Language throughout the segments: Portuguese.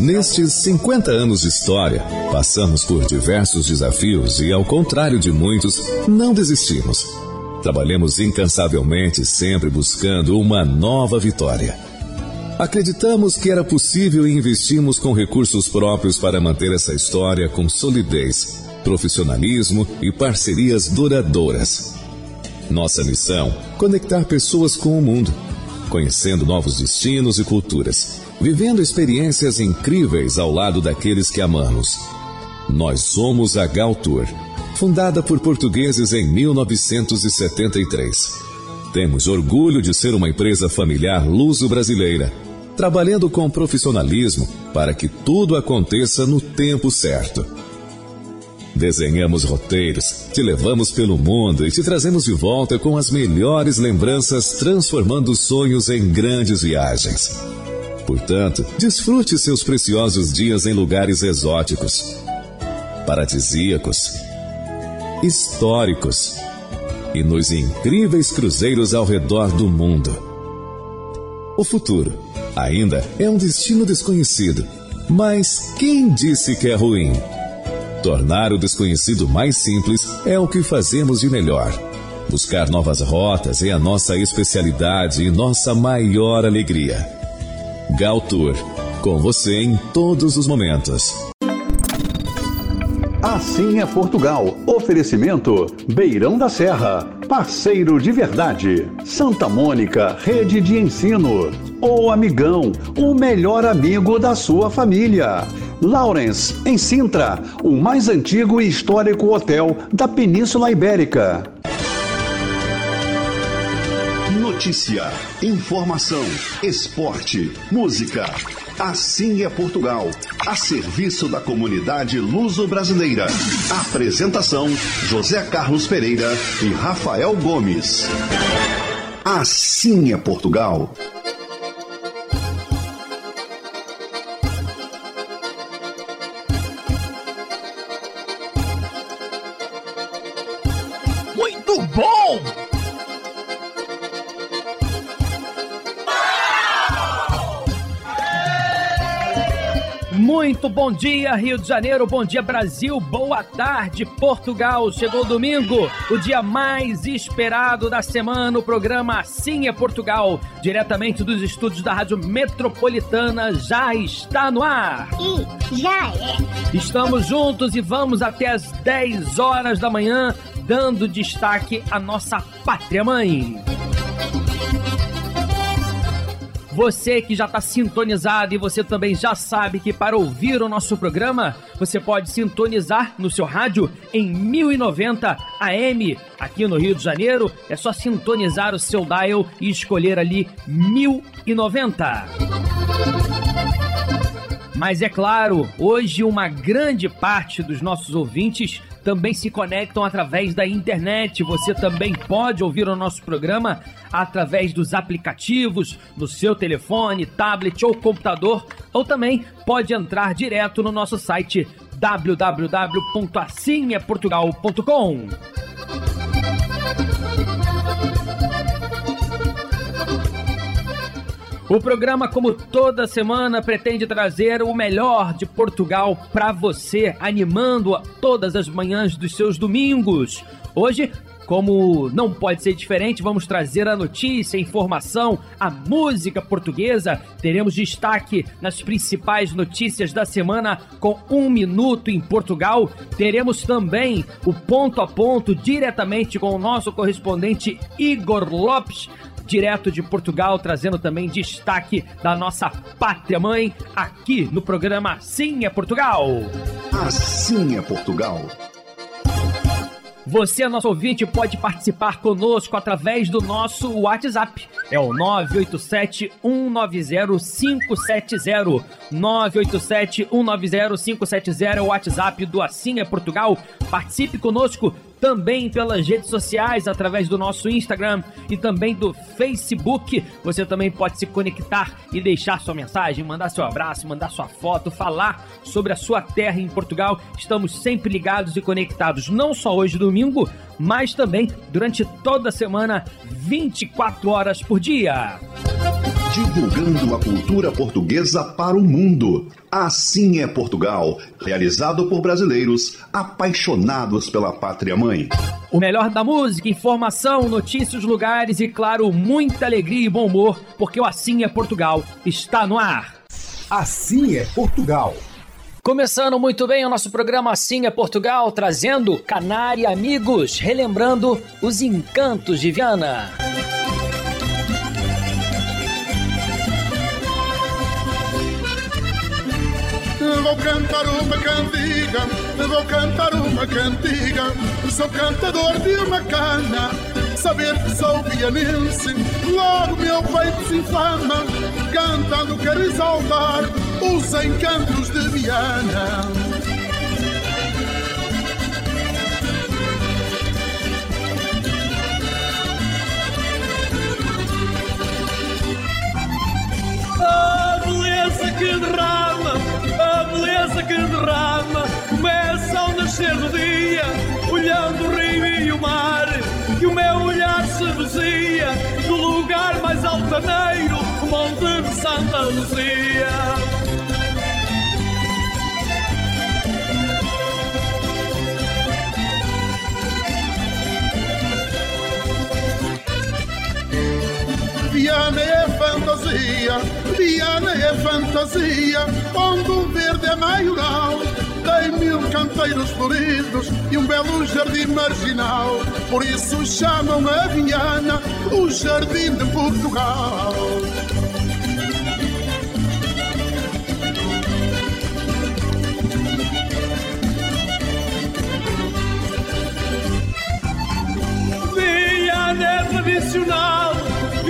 Nestes 50 anos de história, passamos por diversos desafios e, ao contrário de muitos, não desistimos. Trabalhamos incansavelmente, sempre buscando uma nova vitória. Acreditamos que era possível e investimos com recursos próprios para manter essa história com solidez, profissionalismo e parcerias duradouras. Nossa missão: conectar pessoas com o mundo, conhecendo novos destinos e culturas vivendo experiências incríveis ao lado daqueles que amamos. Nós somos a Galtour, fundada por portugueses em 1973. Temos orgulho de ser uma empresa familiar luso-brasileira, trabalhando com profissionalismo para que tudo aconteça no tempo certo. Desenhamos roteiros, te levamos pelo mundo e te trazemos de volta com as melhores lembranças, transformando sonhos em grandes viagens. Portanto, desfrute seus preciosos dias em lugares exóticos, paradisíacos, históricos e nos incríveis cruzeiros ao redor do mundo. O futuro ainda é um destino desconhecido, mas quem disse que é ruim? Tornar o desconhecido mais simples é o que fazemos de melhor. Buscar novas rotas é a nossa especialidade e nossa maior alegria. Gal Tour, com você em todos os momentos. Assim é Portugal. Oferecimento Beirão da Serra. Parceiro de verdade. Santa Mônica, rede de ensino. O Amigão, o melhor amigo da sua família. Lawrence, em Sintra, o mais antigo e histórico hotel da Península Ibérica. Notícia, informação, esporte, música. Assim é Portugal, a serviço da comunidade luso-brasileira. Apresentação: José Carlos Pereira e Rafael Gomes. Assim é Portugal. Muito bom dia, Rio de Janeiro, bom dia, Brasil, boa tarde, Portugal. Chegou domingo, o dia mais esperado da semana. O programa Assim é Portugal, diretamente dos estúdios da Rádio Metropolitana, já está no ar. E já é. Estamos juntos e vamos até as 10 horas da manhã, dando destaque à nossa pátria mãe. Você que já está sintonizado e você também já sabe que para ouvir o nosso programa, você pode sintonizar no seu rádio em 1090 AM. Aqui no Rio de Janeiro, é só sintonizar o seu dial e escolher ali 1090. Mas é claro, hoje uma grande parte dos nossos ouvintes também se conectam através da internet. Você também pode ouvir o nosso programa através dos aplicativos no seu telefone, tablet ou computador, ou também pode entrar direto no nosso site www.assimeportugal.com. O programa, como toda semana, pretende trazer o melhor de Portugal para você, animando todas as manhãs dos seus domingos. Hoje, como não pode ser diferente, vamos trazer a notícia, a informação, a música portuguesa. Teremos destaque nas principais notícias da semana com um minuto em Portugal. Teremos também o ponto a ponto diretamente com o nosso correspondente Igor Lopes direto de Portugal, trazendo também destaque da nossa pátria mãe aqui no programa Sim é Portugal. Assim é Portugal. Você, nosso ouvinte, pode participar conosco através do nosso WhatsApp. É o 987-190-570. 987-190-570 é o WhatsApp do Assim é Portugal. Participe conosco também pelas redes sociais, através do nosso Instagram e também do Facebook. Você também pode se conectar e deixar sua mensagem, mandar seu abraço, mandar sua foto, falar sobre a sua terra em Portugal. Estamos sempre ligados e conectados, não só hoje domingo, mas também durante toda a semana, 24 horas por dia. Divulgando a cultura portuguesa para o mundo. Assim é Portugal, realizado por brasileiros apaixonados pela pátria mãe. O melhor da música, informação, notícias, lugares e, claro, muita alegria e bom humor, porque o Assim é Portugal está no ar. Assim é Portugal. Começando muito bem o nosso programa Assim é Portugal, trazendo Canária Amigos, relembrando os encantos de Viana. Vou cantar uma cantiga, vou cantar uma cantiga. Sou cantador de uma cana, saber que sou vianense. Logo meu peito se inflama, cantando quero exaltar os encantos de Viana. Que que derrama, começa ao nascer do dia, olhando o rio e o mar, que o meu olhar seduzia, no lugar mais altaneiro, o monte de Santa Luzia. Viana Viana é fantasia, onde verde é maioral. Tem mil canteiros floridos e um belo jardim marginal. Por isso chamam a Viana o Jardim de Portugal. Viana é tradicional,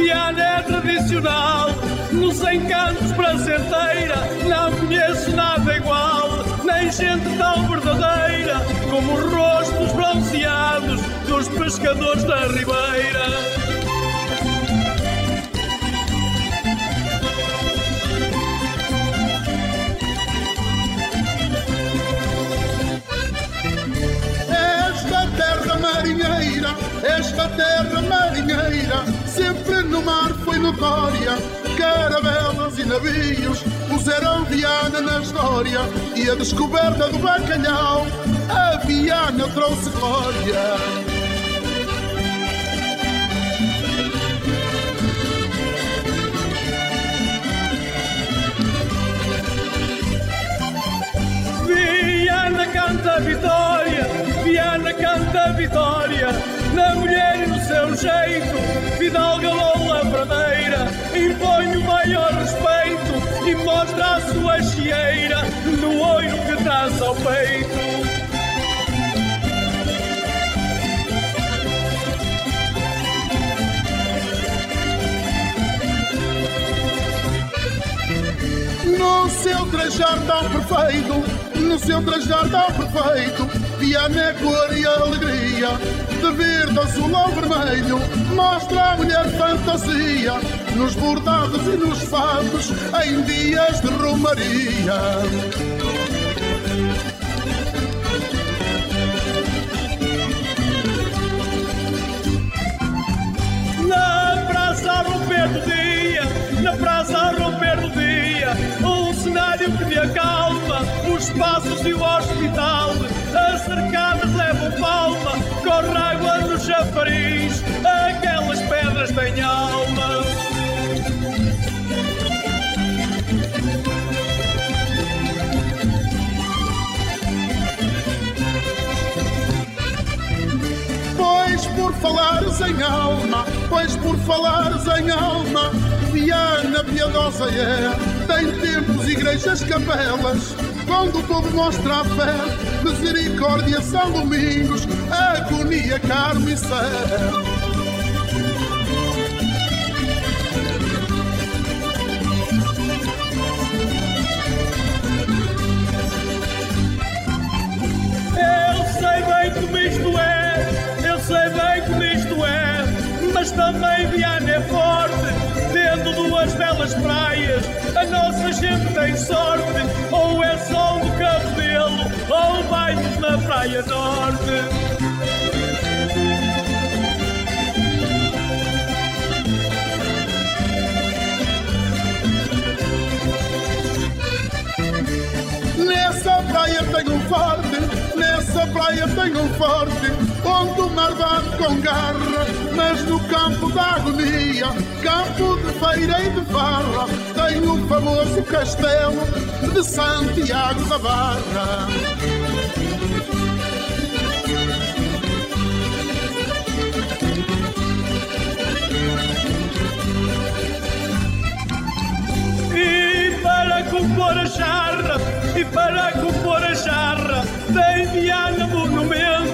Viana é tradicional, nos encantos prazenteira, não conheço nada igual, nem gente tão verdadeira, como os rostos bronzeados dos pescadores da Ribeira. Esta terra marinheira, sempre no mar foi notória. Caravelas e navios puseram Viana na história e a descoberta do bacalhau, a Viana trouxe glória. Viana canta vitória, Viana canta vitória, na mulher e no seu jeito, Fidalga Lola Pradeira, impõe o maior respeito e mostra a sua chieira no olho que traz ao peito. No seu trajar tão perfeito, no seu trajar tão perfeito, Viana é cor e alegria, de verde, azul ou vermelho, mostra a mulher fantasia, nos bordados e nos fatos, em dias de romaria. Na praça a romper do dia, a um cenário que me acalma, os passos e o hospital, cercadas levam palma, corre água no chafariz, aquelas pedras têm alma. Pois por falares em alma, pois por falares em alma, Viana piedosa é, tem templos, igrejas, capelas, quando o povo mostra a fé, misericórdia, São Domingos, agonia, Carmo e céu. Eu sei bem como isto é, eu sei bem como isto é, mas também tendo novas praias. A nossa gente tem sorte, ou é sol do cabelo, ou banhos na Praia Norte. Nessa praia tenho um forte, nessa praia tenho um forte onde o mar bate com garra, mas no campo da agonia, campo de feira e de farra, tem o famoso castelo de Santiago da Barra. E para compor a jarra, e para compor a jarra, tem Viana monumentos, de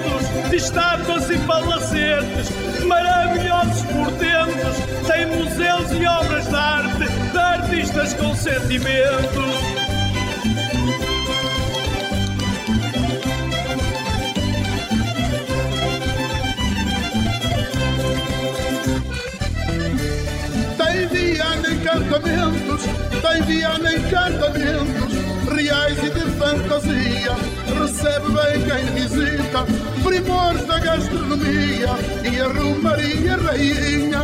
estátuas e palacetes, maravilhosos portentos, tem museus e obras de arte, de artistas com sentimentos. Tem Viana encantamentos, tem encantamentos, reais e de fantasia. Recebe bem quem visita, primores da gastronomia. E a Romaria Rainha,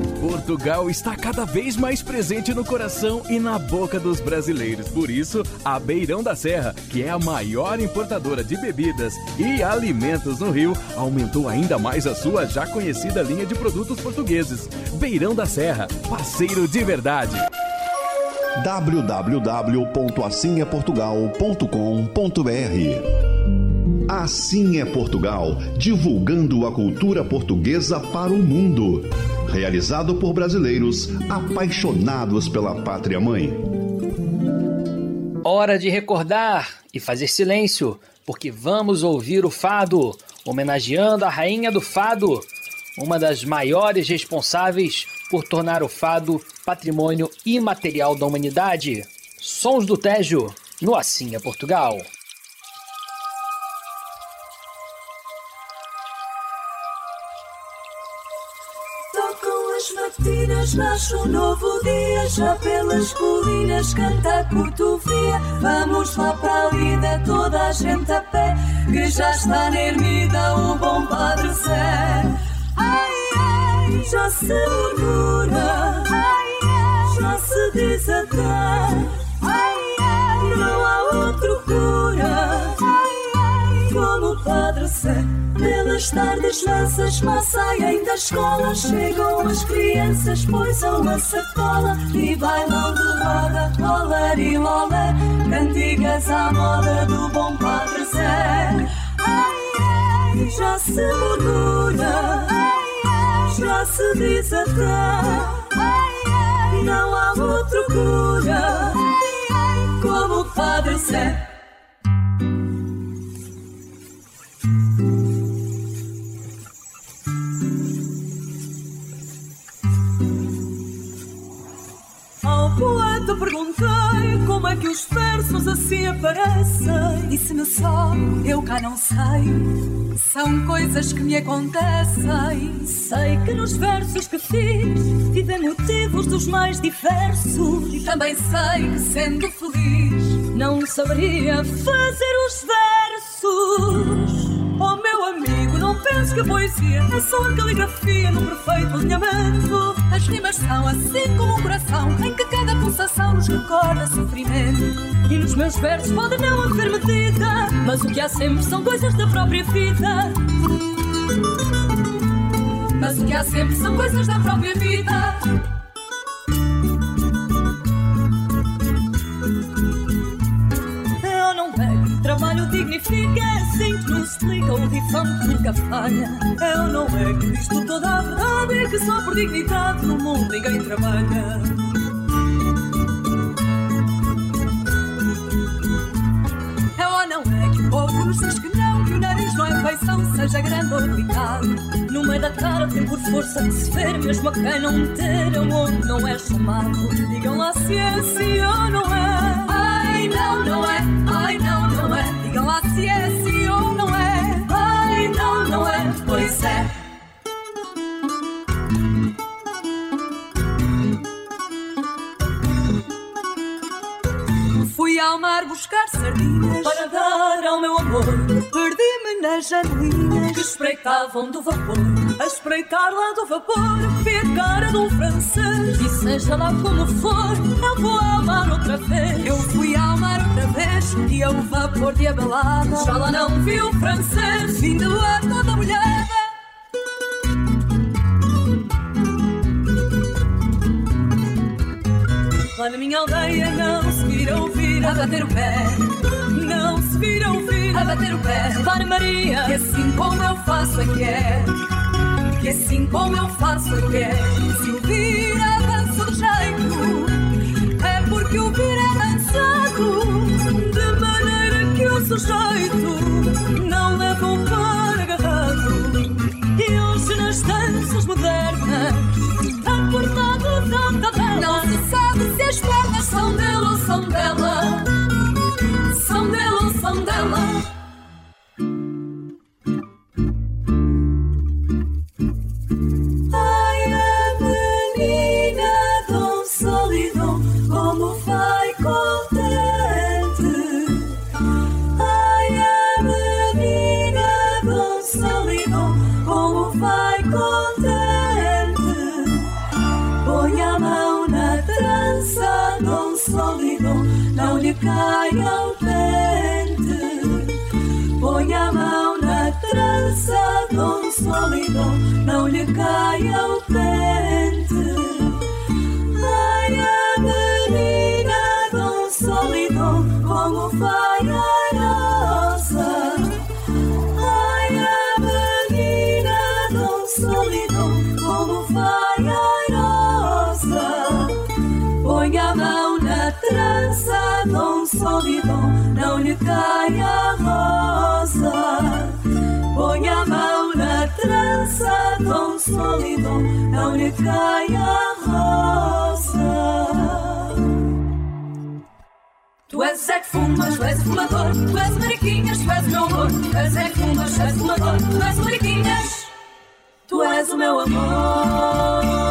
Portugal está cada vez mais presente no coração e na boca dos brasileiros. Por isso, a Beirão da Serra, que é a maior importadora de bebidas e alimentos no Rio, aumentou ainda mais a sua já conhecida linha de produtos portugueses. Beirão da Serra, parceiro de verdade. www.assimeportugal.com.br Assim é Portugal, divulgando a cultura portuguesa para o mundo. Realizado por brasileiros apaixonados pela pátria mãe. Hora de recordar e fazer silêncio, porque vamos ouvir o fado, homenageando a rainha do fado, uma das maiores responsáveis por tornar o fado patrimônio imaterial da humanidade. Sons do Tejo, no Assim é Portugal. Tocam as matinas, nasce um novo dia. Já pelas colinas canta a cotovia. Vamos lá para a lida, toda a gente a pé. Que já está na ermida o bom Padre Zé. Ai, ai, já se murmura. Ai, ai, já se diz até. Ai, ai, não há outro cura. Ai, ai, como o Padre Zé. Pelas tardes massas, má saem da escola Chegam as crianças, poisam a sacola. E bailam de roda, olé e lolé Cantigas à moda do bom Padre Zé. Ai, ai, já se murmura Ai, ai, já se diz até Ai, ai, não há outro cura. Ai, ai, como o Padre Zé poeta perguntei como é que os versos assim aparecem. Disse-me só, eu cá não sei. São coisas que me acontecem. Sei que nos versos que fiz tive motivos dos mais diversos. E também sei que sendo feliz não saberia fazer os versos. Oh meu amigo, mais que a poesia, é só a caligrafia no perfeito alinhamento. As rimas são assim como um coração, em que cada pulsação nos recorda sofrimento. E nos meus versos pode não haver medida, mas o que há sempre são coisas da própria vida. Mas o que há sempre são coisas da própria vida. Eu não que explica, o difame nunca falha. Eu não é que isto toda a verdade, é que só por dignidade no mundo ninguém trabalha. Eu não é que o povo nos diz que não, que o nariz não é feição, seja grande ou pequeno. No meio da cara tem por força de se ver, mesmo a quem não ter amor não é chamado. Digam lá se é, se ou não é. Ai, não, não é. Ai, não, não é. Digam lá se é, é. Não, não é. Pois é. Fui ao mar buscar sardinhas para dar ao meu amor. Perdi-me nas janelinhas que espreitavam do vapor. A espreitar lá do vapor, vi a cara de um francês. E seja lá como for, eu vou ao mar outra vez. Eu fui ao mar outra vez e ao vapor de abalada. Já lá não vi o francês, vindo a toda molhada. Lá na minha aldeia não se vira ouvir a bater o pé. Vira ouvir a bater o pé. Para Maria, que assim como eu faço é que é. Que assim como eu faço é que é. Se ouvir a dança do jeito, é porque ouvir é dançado. De maneira que o sujeito não lhe caia o pente. Ai, a menina tão solidão, como vai airosa. Ai, a menina tão solidão, como vai airosa. Põe a mão na trança, tão solidão, não lhe caia tão solidão, não lhe caia a rosa. Tu és é que fumas, tu és fumador, tu és mariquinhas, tu és o meu amor. Tu és é que fumas, tu és fumador, tu és mariquinhas, tu és o meu amor.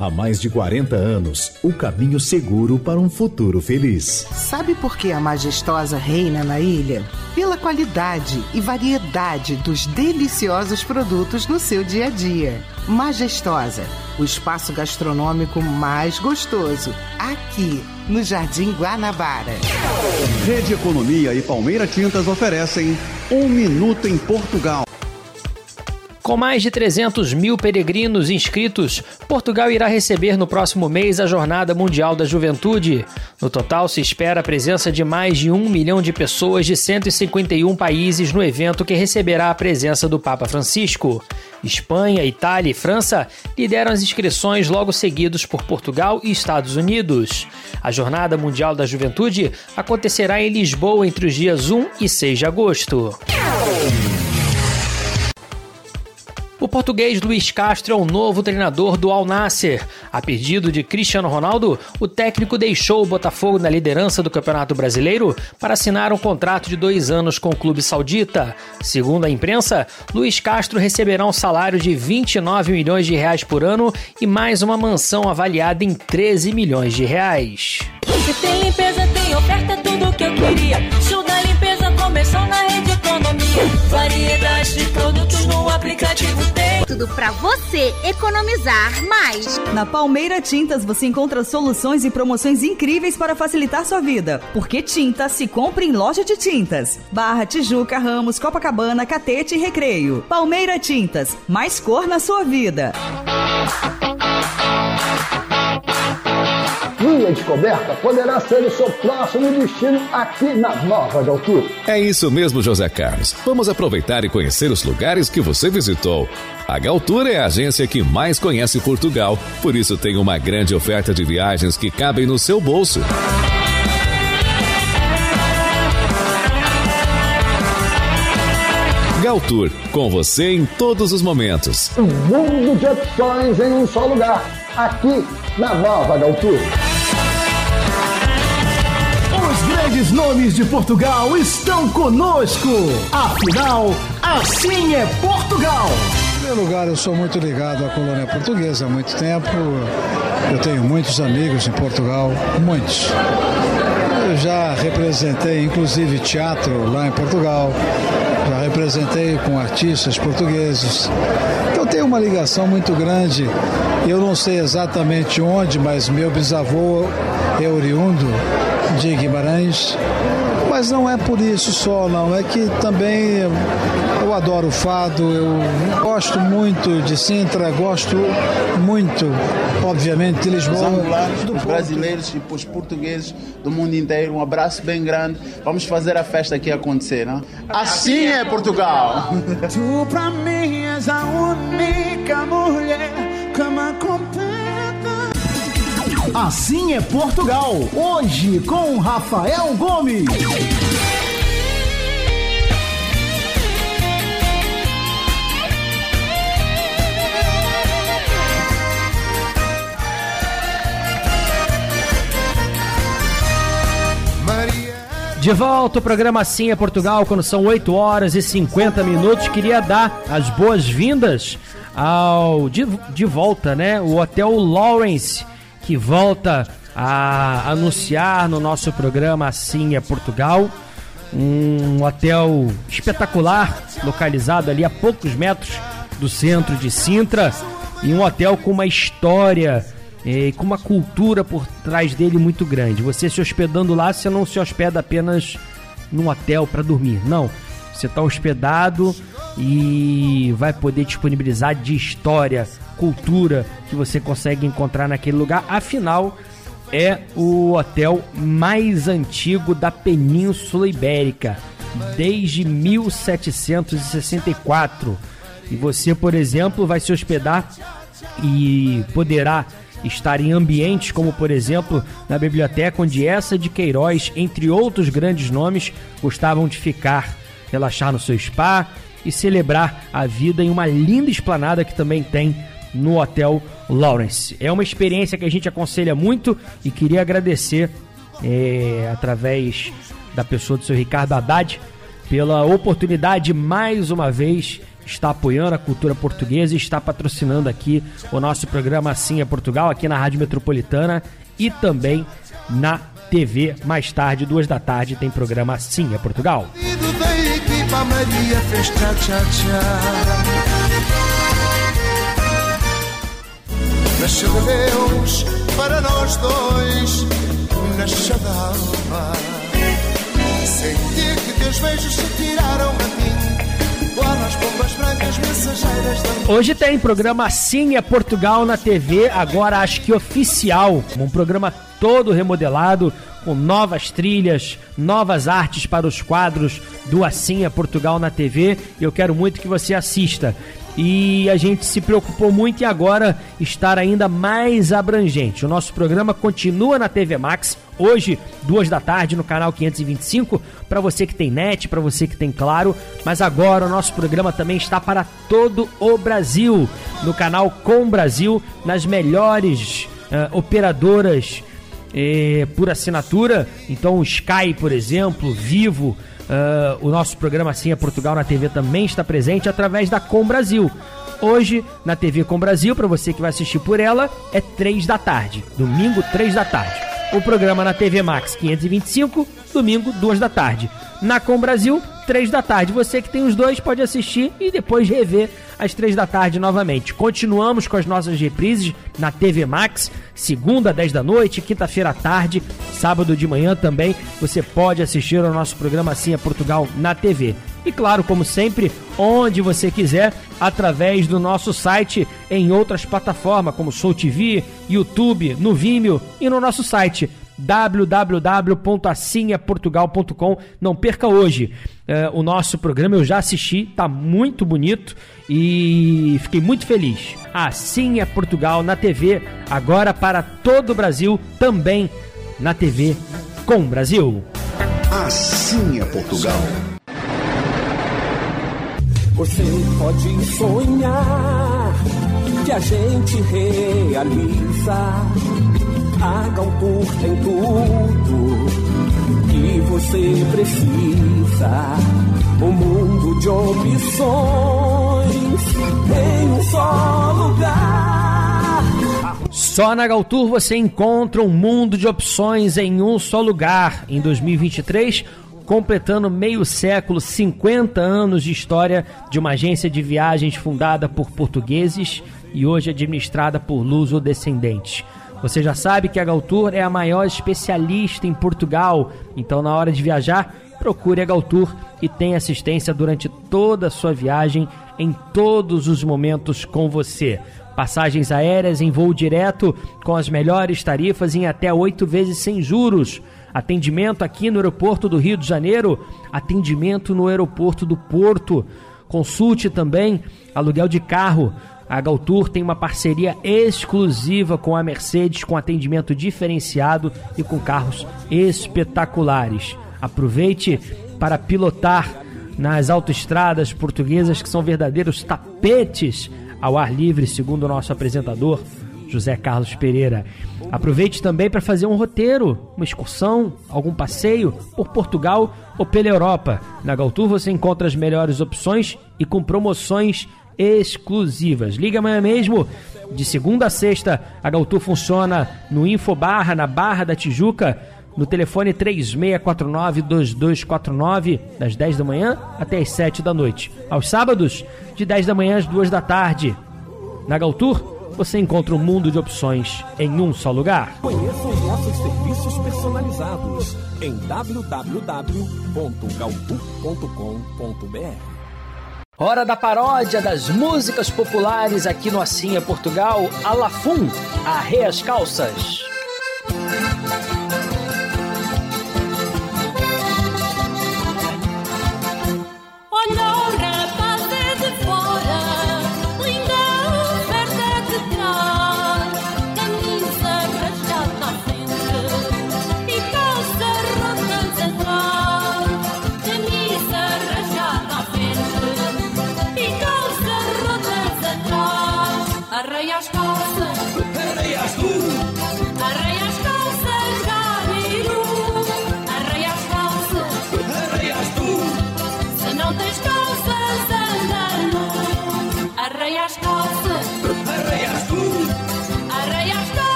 Há mais de 40 anos, o caminho seguro para um futuro feliz. Sabe por que a majestosa reina na ilha? Pela qualidade e variedade dos deliciosos produtos no seu dia a dia. Majestosa, o espaço gastronômico mais gostoso, aqui no Jardim Guanabara. Rede Economia e Palmeira Tintas oferecem Um Minuto em Portugal. Com mais de 300 mil peregrinos inscritos, Portugal irá receber no próximo mês a Jornada Mundial da Juventude. No total, se espera a presença de mais de um milhão de pessoas de 151 países no evento que receberá a presença do Papa Francisco. Espanha, Itália e França lideram as inscrições logo seguidos por Portugal e Estados Unidos. A Jornada Mundial da Juventude acontecerá em Lisboa entre os dias 1 e 6 de agosto. O português Luiz Castro é o novo treinador do Al Nasser. A pedido de Cristiano Ronaldo, o técnico deixou o Botafogo na liderança do Campeonato Brasileiro para assinar um contrato de dois anos com o clube saudita. Segundo a imprensa, Luiz Castro receberá um salário de 29 milhões de reais por ano e mais uma mansão avaliada em 13 milhões de reais. Se tem limpeza, tem oferta, tudo que eu queria. Show da limpeza começou na rede economia. Variedade de produtos no aplicativo tem. Tudo pra você economizar mais. Na Palmeira Tintas você encontra soluções e promoções incríveis para facilitar sua vida. Porque tinta se compra em loja de tintas. Barra, Tijuca, Ramos, Copacabana, Catete e Recreio. Palmeira Tintas, mais cor na sua vida. Descoberta poderá ser o seu próximo destino aqui na Nova de Altura. É isso mesmo, José Carlos. Vamos aproveitar e conhecer os lugares que você visitou. A Galtura é a agência que mais conhece Portugal, por isso tem uma grande oferta de viagens que cabem no seu bolso. Galtour, com você em todos os momentos. Um mundo de opções em um só lugar, aqui na Nova Galtour. Grandes nomes de Portugal estão conosco. Afinal, assim é Portugal. Em primeiro lugar, eu sou muito ligado à colônia portuguesa há muito tempo. Eu tenho muitos amigos em Portugal, muitos. Eu já representei, inclusive, teatro lá em Portugal. Já representei com artistas portugueses. Então tenho uma ligação muito grande. Eu não sei exatamente onde, mas meu bisavô é oriundo de Guimarães. Mas não é por isso só, não. É que também eu adoro o fado, eu gosto muito de Sintra, gosto muito, obviamente, de Lisboa. Os angolanos, os brasileiros e os portugueses do mundo inteiro. Um abraço bem grande. Vamos fazer a festa aqui acontecer, não? Assim é Portugal! Tu pra mim és a única mulher que me completa. Assim é Portugal. Hoje com Rafael Gomes. De volta o programa Sim é Portugal, quando são 8 horas e 50 minutos. Queria dar as boas-vindas ao de, de volta, né? O Hotel Lawrence, que volta a anunciar no nosso programa Assim é Portugal. Um hotel espetacular, localizado ali a poucos metros do centro de Sintra. E um hotel com uma história e com uma cultura por trás dele muito grande. Você se hospedando lá, você não se hospeda apenas num hotel para dormir, não. Você está hospedado e vai poder disponibilizar de história, cultura que você consegue encontrar naquele lugar. Afinal, é o hotel mais antigo da Península Ibérica, desde 1764. E você, por exemplo, vai se hospedar e poderá estar em ambientes como, por exemplo, na biblioteca onde essa de Queiroz, entre outros grandes nomes, gostavam de ficar, relaxar no seu spa e celebrar a vida em uma linda esplanada que também tem no Hotel Lawrence. É uma experiência que a gente aconselha muito e queria agradecer é, através da pessoa do seu Ricardo Haddad pela oportunidade mais uma vez está apoiando a cultura portuguesa e está patrocinando aqui o nosso programa Assim é Portugal, aqui na Rádio Metropolitana e também na TV. Mais tarde, duas da tarde, tem programa Assim é Portugal. Nasceu de Deus para nós dois, que teus beijos se tiraram mim. Hoje tem programa Assim é Portugal na TV, agora acho que oficial, um programa todo remodelado, com novas trilhas, novas artes para os quadros do Assim é Portugal na TV. Eu quero muito que você assista. E a gente se preocupou muito e agora estar ainda mais abrangente. O nosso programa continua na TV Max, hoje, duas da tarde, no canal 525, para você que tem net, para você que tem claro. Mas agora o nosso programa também está para todo o Brasil, no canal Com Brasil, nas melhores uh, operadoras eh, por assinatura. Então, Sky, por exemplo, Vivo, Uh, o nosso programa Assim é Portugal na TV também está presente através da Com Brasil. Hoje, na TV Com Brasil, para você que vai assistir por ela, é 3 da tarde. Domingo, 3 da tarde. O programa na TV Max 525, domingo, 2 da tarde. Na Com Brasil, 3 da tarde. Você que tem os dois pode assistir e depois rever às 3 da tarde novamente. Continuamos com as nossas reprises na TV Max, segunda, 10 da noite, quinta-feira à tarde, sábado de manhã também. Você pode assistir ao nosso programa Assim é Portugal na TV. E claro, como sempre, onde você quiser, através do nosso site em outras plataformas como Soul TV, YouTube, no Vimeo e no nosso site www.assinhaportugal.com. Não perca hoje uh, o nosso programa, eu já assisti, tá muito bonito e fiquei muito feliz. Assim é Portugal na TV, agora para todo o Brasil, também na TV com Brasil. Assim é Portugal. Você pode sonhar que a gente realiza a Galtour tem tudo que você precisa. Um mundo de opções em um só lugar. Só na Galtour você encontra um mundo de opções em um só lugar. Em 2023, completando meio século, 50 anos de história de uma agência de viagens fundada por portugueses e hoje administrada por luso-descendentes. Você já sabe que a Galtour é a maior especialista em Portugal, então na hora de viajar, procure a Galtour e tenha assistência durante toda a sua viagem, em todos os momentos com você. Passagens aéreas em voo direto com as melhores tarifas em até oito vezes sem juros. Atendimento aqui no aeroporto do Rio de Janeiro, atendimento no aeroporto do Porto. Consulte também aluguel de carro a Galtour tem uma parceria exclusiva com a Mercedes, com atendimento diferenciado e com carros espetaculares. Aproveite para pilotar nas autoestradas portuguesas que são verdadeiros tapetes ao ar livre, segundo o nosso apresentador José Carlos Pereira. Aproveite também para fazer um roteiro, uma excursão, algum passeio por Portugal ou pela Europa. Na Galtour você encontra as melhores opções e com promoções exclusivas. Liga amanhã mesmo, de segunda a sexta, a Galtour funciona no Infobarra, na Barra da Tijuca, no telefone 3649-2249, das 10 da manhã até as 7 da noite. Aos sábados, de 10 da manhã às 2 da tarde. Na Galtour, você encontra um mundo de opções em um só lugar. Conheça os nossos serviços personalizados em www.galtour.com.br. Hora da paródia das músicas populares aqui no é Portugal. Alafum, arre as calças.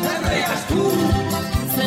Calças, Arreias tu. se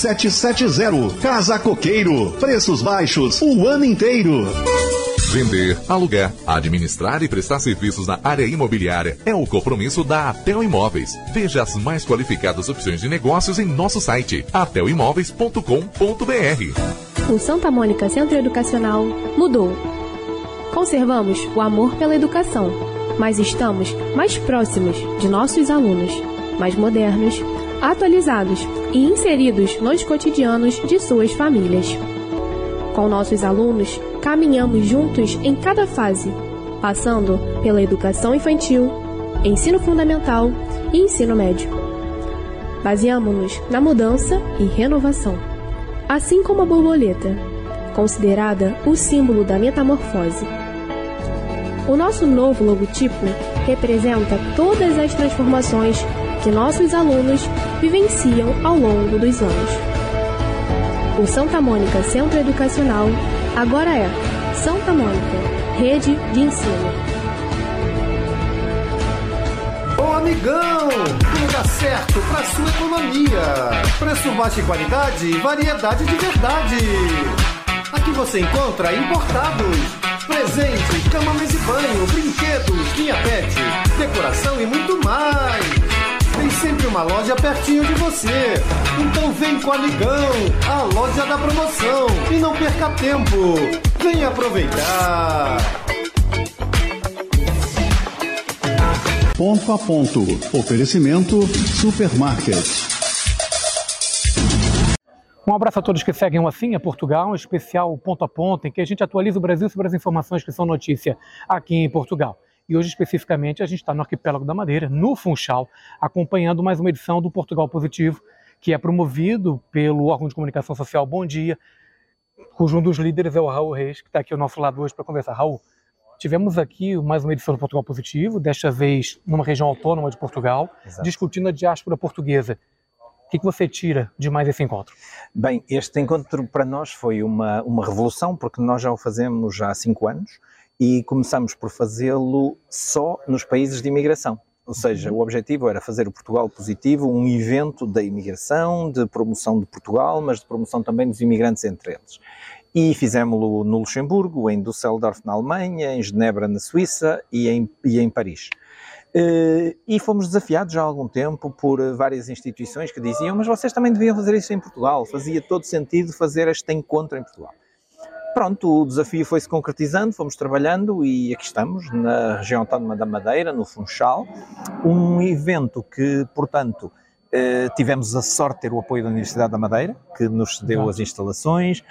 Casa Coqueiro. Preços baixos o ano inteiro. Vender, alugar, administrar e prestar serviços na área imobiliária é o compromisso da Atel Imóveis. Veja as mais qualificadas opções de negócios em nosso site atelimóveis.com.br. O Santa Mônica Centro Educacional mudou. Conservamos o amor pela educação, mas estamos mais próximos de nossos alunos, mais modernos, atualizados e inseridos nos cotidianos de suas famílias. Com nossos alunos, caminhamos juntos em cada fase, passando pela educação infantil, ensino fundamental e ensino médio. Baseamos-nos na mudança e renovação, assim como a borboleta, considerada o símbolo da metamorfose. O nosso novo logotipo representa todas as transformações que nossos alunos vivenciam ao longo dos anos. O Santa Mônica Centro Educacional agora é Santa Mônica, Rede de Ensino. Ô amigão, tudo dá certo pra sua economia. Preço baixo e qualidade e variedade de verdade. Aqui você encontra importados, presentes, cama, mesa e banho, brinquedos, linha pet, decoração e muito mais. Sempre uma loja pertinho de você. Então vem com a Amigão, a loja da promoção. E não perca tempo, vem aproveitar. Ponto a ponto. Oferecimento Supermarket. Um abraço a todos que seguem o Assim é Portugal, um especial ponto a ponto, em que a gente atualiza o Brasil sobre as informações que são notícia aqui em Portugal. E hoje, especificamente, a gente está no Arquipélago da Madeira, no Funchal, acompanhando mais uma edição do Portugal Positivo, que é promovido pelo órgão de comunicação social Bom Dia, cujo um dos líderes é o Raul Reis, que está aqui ao nosso lado hoje para conversar. Raul, tivemos aqui mais uma edição do Portugal Positivo, desta vez numa região autônoma de Portugal, Exato. discutindo a diáspora portuguesa. O que, que você tira de mais esse encontro? Bem, este encontro para nós foi uma, uma revolução, porque nós já o fazemos já há cinco anos e começamos por fazê-lo só nos países de imigração. Ou seja, o objetivo era fazer o Portugal Positivo um evento da imigração, de promoção de Portugal, mas de promoção também dos imigrantes entre eles. E fizemos-lo no Luxemburgo, em Düsseldorf, na Alemanha, em Genebra, na Suíça e em, e em Paris. Uh, e fomos desafiados já há algum tempo por várias instituições que diziam mas vocês também deviam fazer isso em Portugal, fazia todo sentido fazer este encontro em Portugal. Pronto, o desafio foi-se concretizando, fomos trabalhando e aqui estamos, na região autónoma da Madeira, no Funchal, um evento que, portanto, uh, tivemos a sorte de ter o apoio da Universidade da Madeira, que nos cedeu as instalações,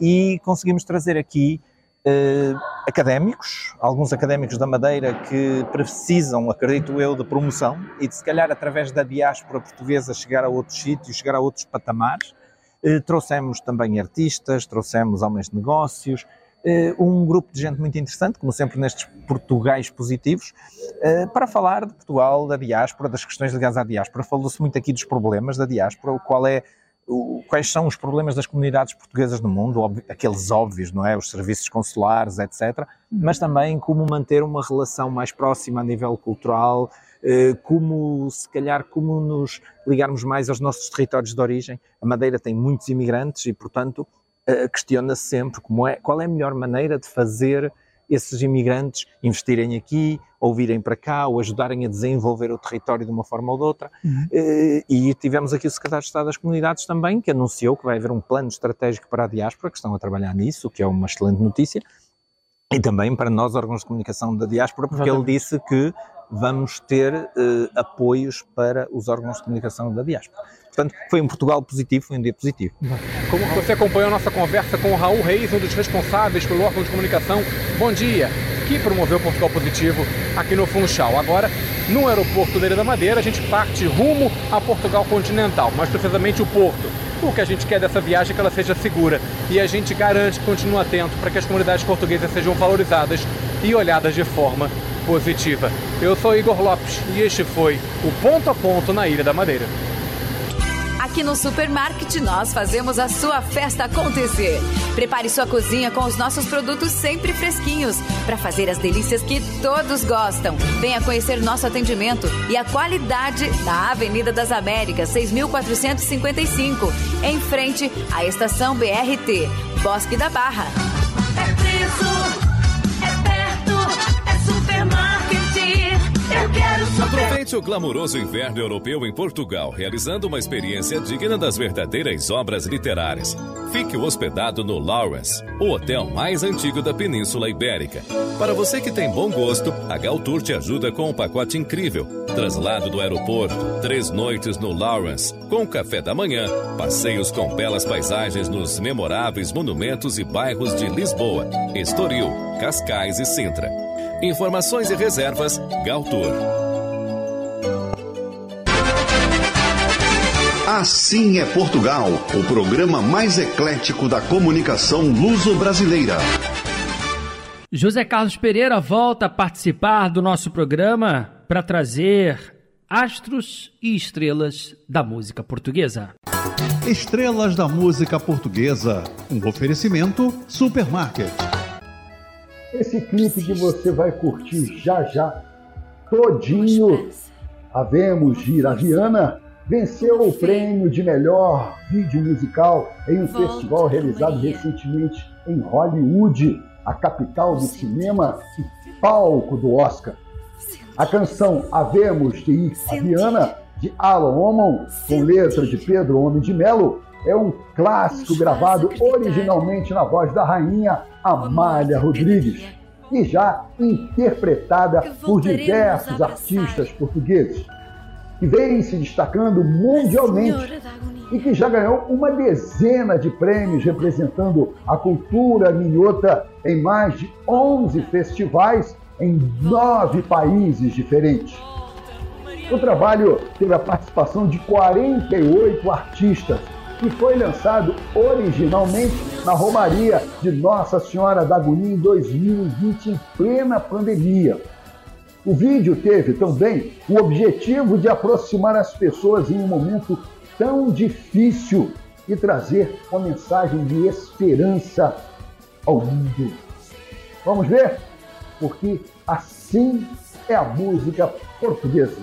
e conseguimos trazer aqui Uh, académicos, alguns académicos da Madeira que precisam, acredito eu, de promoção e de se calhar através da diáspora portuguesa chegar a outros sítios, chegar a outros patamares. Uh, trouxemos também artistas, trouxemos homens de negócios, uh, um grupo de gente muito interessante, como sempre nestes Portugais positivos, para falar de Portugal, da diáspora, das questões ligadas à diáspora. Falou-se muito aqui dos problemas da diáspora, qual é quais são os problemas das comunidades portuguesas no mundo, aqueles óbvios, não é? Os serviços consulares, etc. Mas também como manter uma relação mais próxima a nível cultural, eh, como, se calhar, como nos ligarmos mais aos nossos territórios de origem. A Madeira tem muitos imigrantes e, portanto, eh, questiona-se sempre como é, qual é a melhor maneira de fazer esses imigrantes investirem aqui, ou virem para cá, ou ajudarem a desenvolver o território de uma forma ou de outra. Uhum. E tivemos aqui o Secretário de Estado das Comunidades também, que anunciou que vai haver um plano estratégico para a diáspora, que estão a trabalhar nisso, o que é uma excelente notícia, e também para nós, órgãos de comunicação da diáspora, porque Exatamente. ele disse que vamos ter uh, apoios para os órgãos de comunicação da diáspora. Portanto, foi um Portugal positivo, foi um dia positivo. Como você acompanhou a nossa conversa com o Raul Reis, um dos responsáveis pelo órgão de comunicação, bom dia, que promoveu o Portugal Positivo aqui no Funchal. Agora, no aeroporto da Ilha da Madeira, a gente parte rumo a Portugal continental, mais precisamente o Porto. O que a gente quer dessa viagem é que ela seja segura e a gente garante que continue atento para que as comunidades portuguesas sejam valorizadas e olhadas de forma positiva. Eu sou Igor Lopes e este foi o Ponto a Ponto na Ilha da Madeira. Aqui no Supermarket nós fazemos a sua festa acontecer. Prepare sua cozinha com os nossos produtos sempre fresquinhos para fazer as delícias que todos gostam. Venha conhecer nosso atendimento e a qualidade na Avenida das Américas, 6455, em frente à estação BRT, Bosque da Barra. É Aproveite o glamouroso inverno europeu em Portugal, realizando uma experiência digna das verdadeiras obras literárias. Fique hospedado no Lawrence, o hotel mais antigo da Península Ibérica. Para você que tem bom gosto, a Galtour te ajuda com um pacote incrível. Traslado do aeroporto, três noites no Lawrence, com café da manhã, passeios com belas paisagens nos memoráveis monumentos e bairros de Lisboa, Estoril, Cascais e Sintra. Informações e reservas Galtour. Assim é Portugal, o programa mais eclético da comunicação luso-brasileira. José Carlos Pereira volta a participar do nosso programa para trazer astros e estrelas da música portuguesa. Estrelas da música portuguesa, um oferecimento Supermarket. Esse clipe que você vai curtir já já, todinho, Havemos Gira Viana venceu o prêmio de melhor vídeo musical em um festival realizado recentemente em Hollywood, a capital do cinema e palco do Oscar. A canção Havemos de Ir a Viana de Alan Omon, com letra de Pedro Homem de Melo, é um clássico gravado originalmente na voz da rainha Amália Rodrigues e já interpretada por diversos artistas portugueses, que vem se destacando mundialmente e que já ganhou uma dezena de prêmios representando a cultura minhota em mais de 11 festivais em nove países diferentes. O trabalho teve a participação de 48 artistas e foi lançado originalmente na Romaria de Nossa Senhora da Agonia em 2020, em plena pandemia. O vídeo teve também o objetivo de aproximar as pessoas em um momento tão difícil e trazer uma mensagem de esperança ao mundo. Vamos ver? Porque assim é a música portuguesa.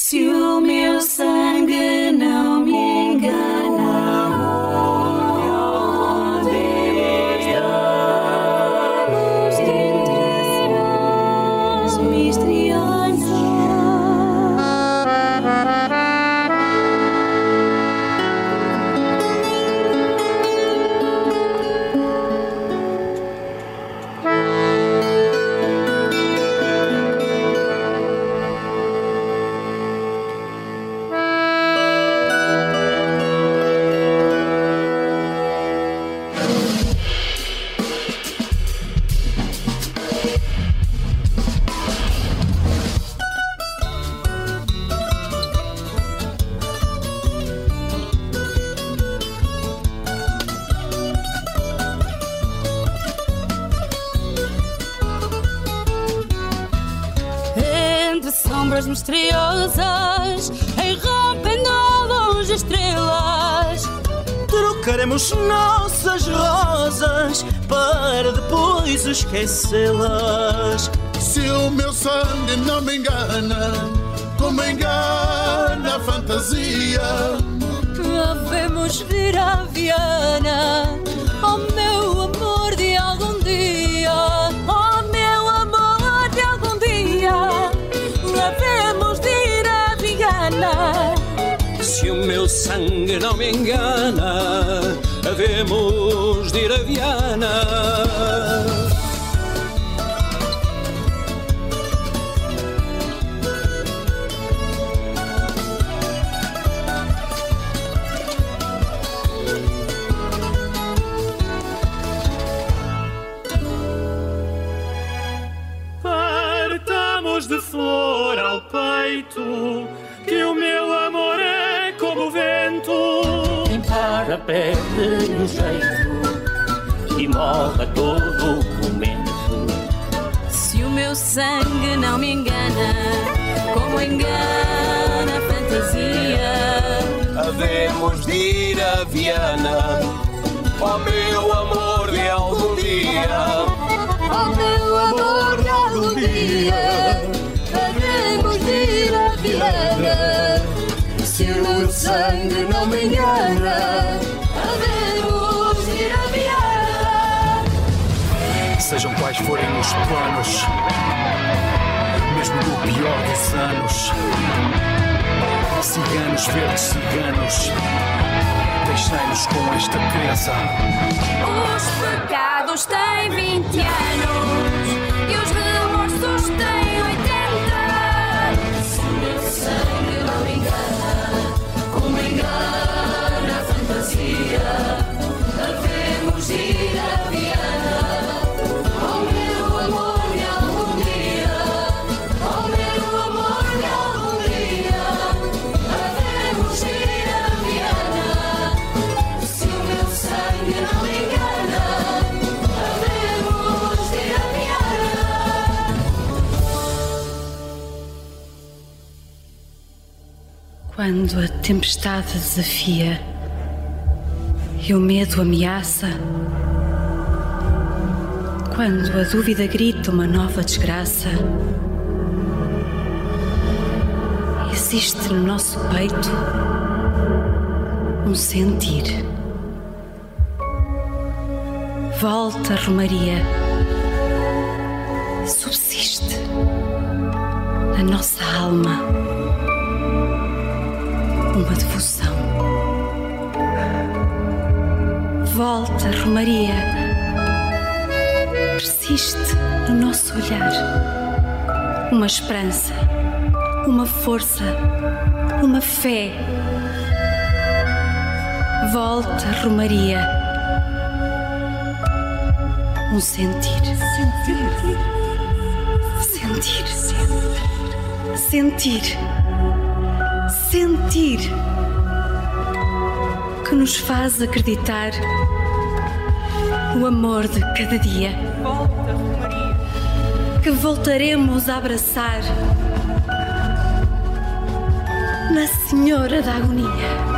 Se o meu sangue não me engana, esquecê-las. Se o meu sangue não me engana, como engana a fantasia. Havemos vir a Viana, oh meu amor de algum dia, oh meu amor de algum dia. Havemos de ir a Viana. Se o meu sangue não me engana, havemos de ir a Viana. Perde o jeito e morre a todo momento. Se o meu sangue não me engana, como engana a fantasia. Havemos de ir a Viana, ó meu amor de algum dia. Oh meu amor de algum dia, havemos de ir a Viana. Se o meu sangue não me engana, Sejam quais forem os planos, mesmo no pior dos anos. Ciganos, verdes ciganos, deixai-nos com esta crença. Os pecados têm 20 anos e os remorsos têm 80. Se o meu sangue não engana, como engana a fantasia, Quando a tempestade desafia e o medo ameaça, quando a dúvida grita uma nova desgraça, existe no nosso peito um sentir. Volta, Romaria, subsiste. Na nossa alma uma devoção. Volta, Romaria, persiste no nosso olhar uma esperança, uma força, uma fé. Volta, Romaria, um sentir. Sentir. Sentir. Sentir. Sentir. Que nos faz acreditar no amor de cada dia. Que voltaremos a abraçar na Senhora da Agonia.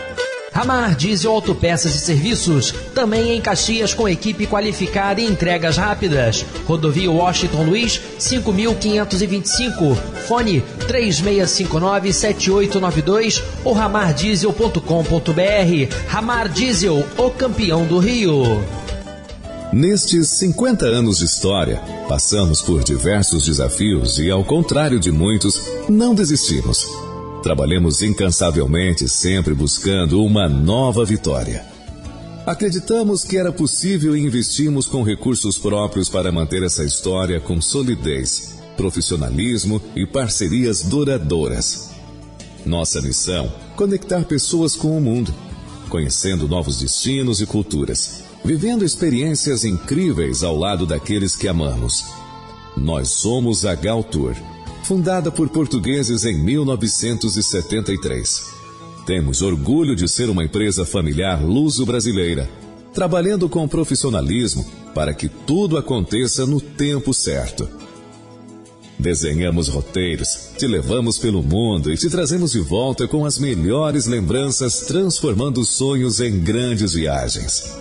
Ramar Diesel Autopeças e Serviços, também em Caxias com equipe qualificada e entregas rápidas. Rodovia Washington Luiz, 5525. Fone 3659-7892 ou ramardiesel.com.br. Ramar Diesel, o campeão do Rio. Nestes 50 anos de história, passamos por diversos desafios e, ao contrário de muitos, não desistimos. Trabalhamos incansavelmente, sempre buscando uma nova vitória. Acreditamos que era possível e investimos com recursos próprios para manter essa história com solidez, profissionalismo e parcerias duradouras. Nossa missão: conectar pessoas com o mundo, conhecendo novos destinos e culturas, vivendo experiências incríveis ao lado daqueles que amamos. Nós somos a Gal Tour, fundada por portugueses em 1973. Temos orgulho de ser uma empresa familiar luso-brasileira, trabalhando com profissionalismo para que tudo aconteça no tempo certo. Desenhamos roteiros, te levamos pelo mundo e te trazemos de volta com as melhores lembranças, transformando sonhos em grandes viagens.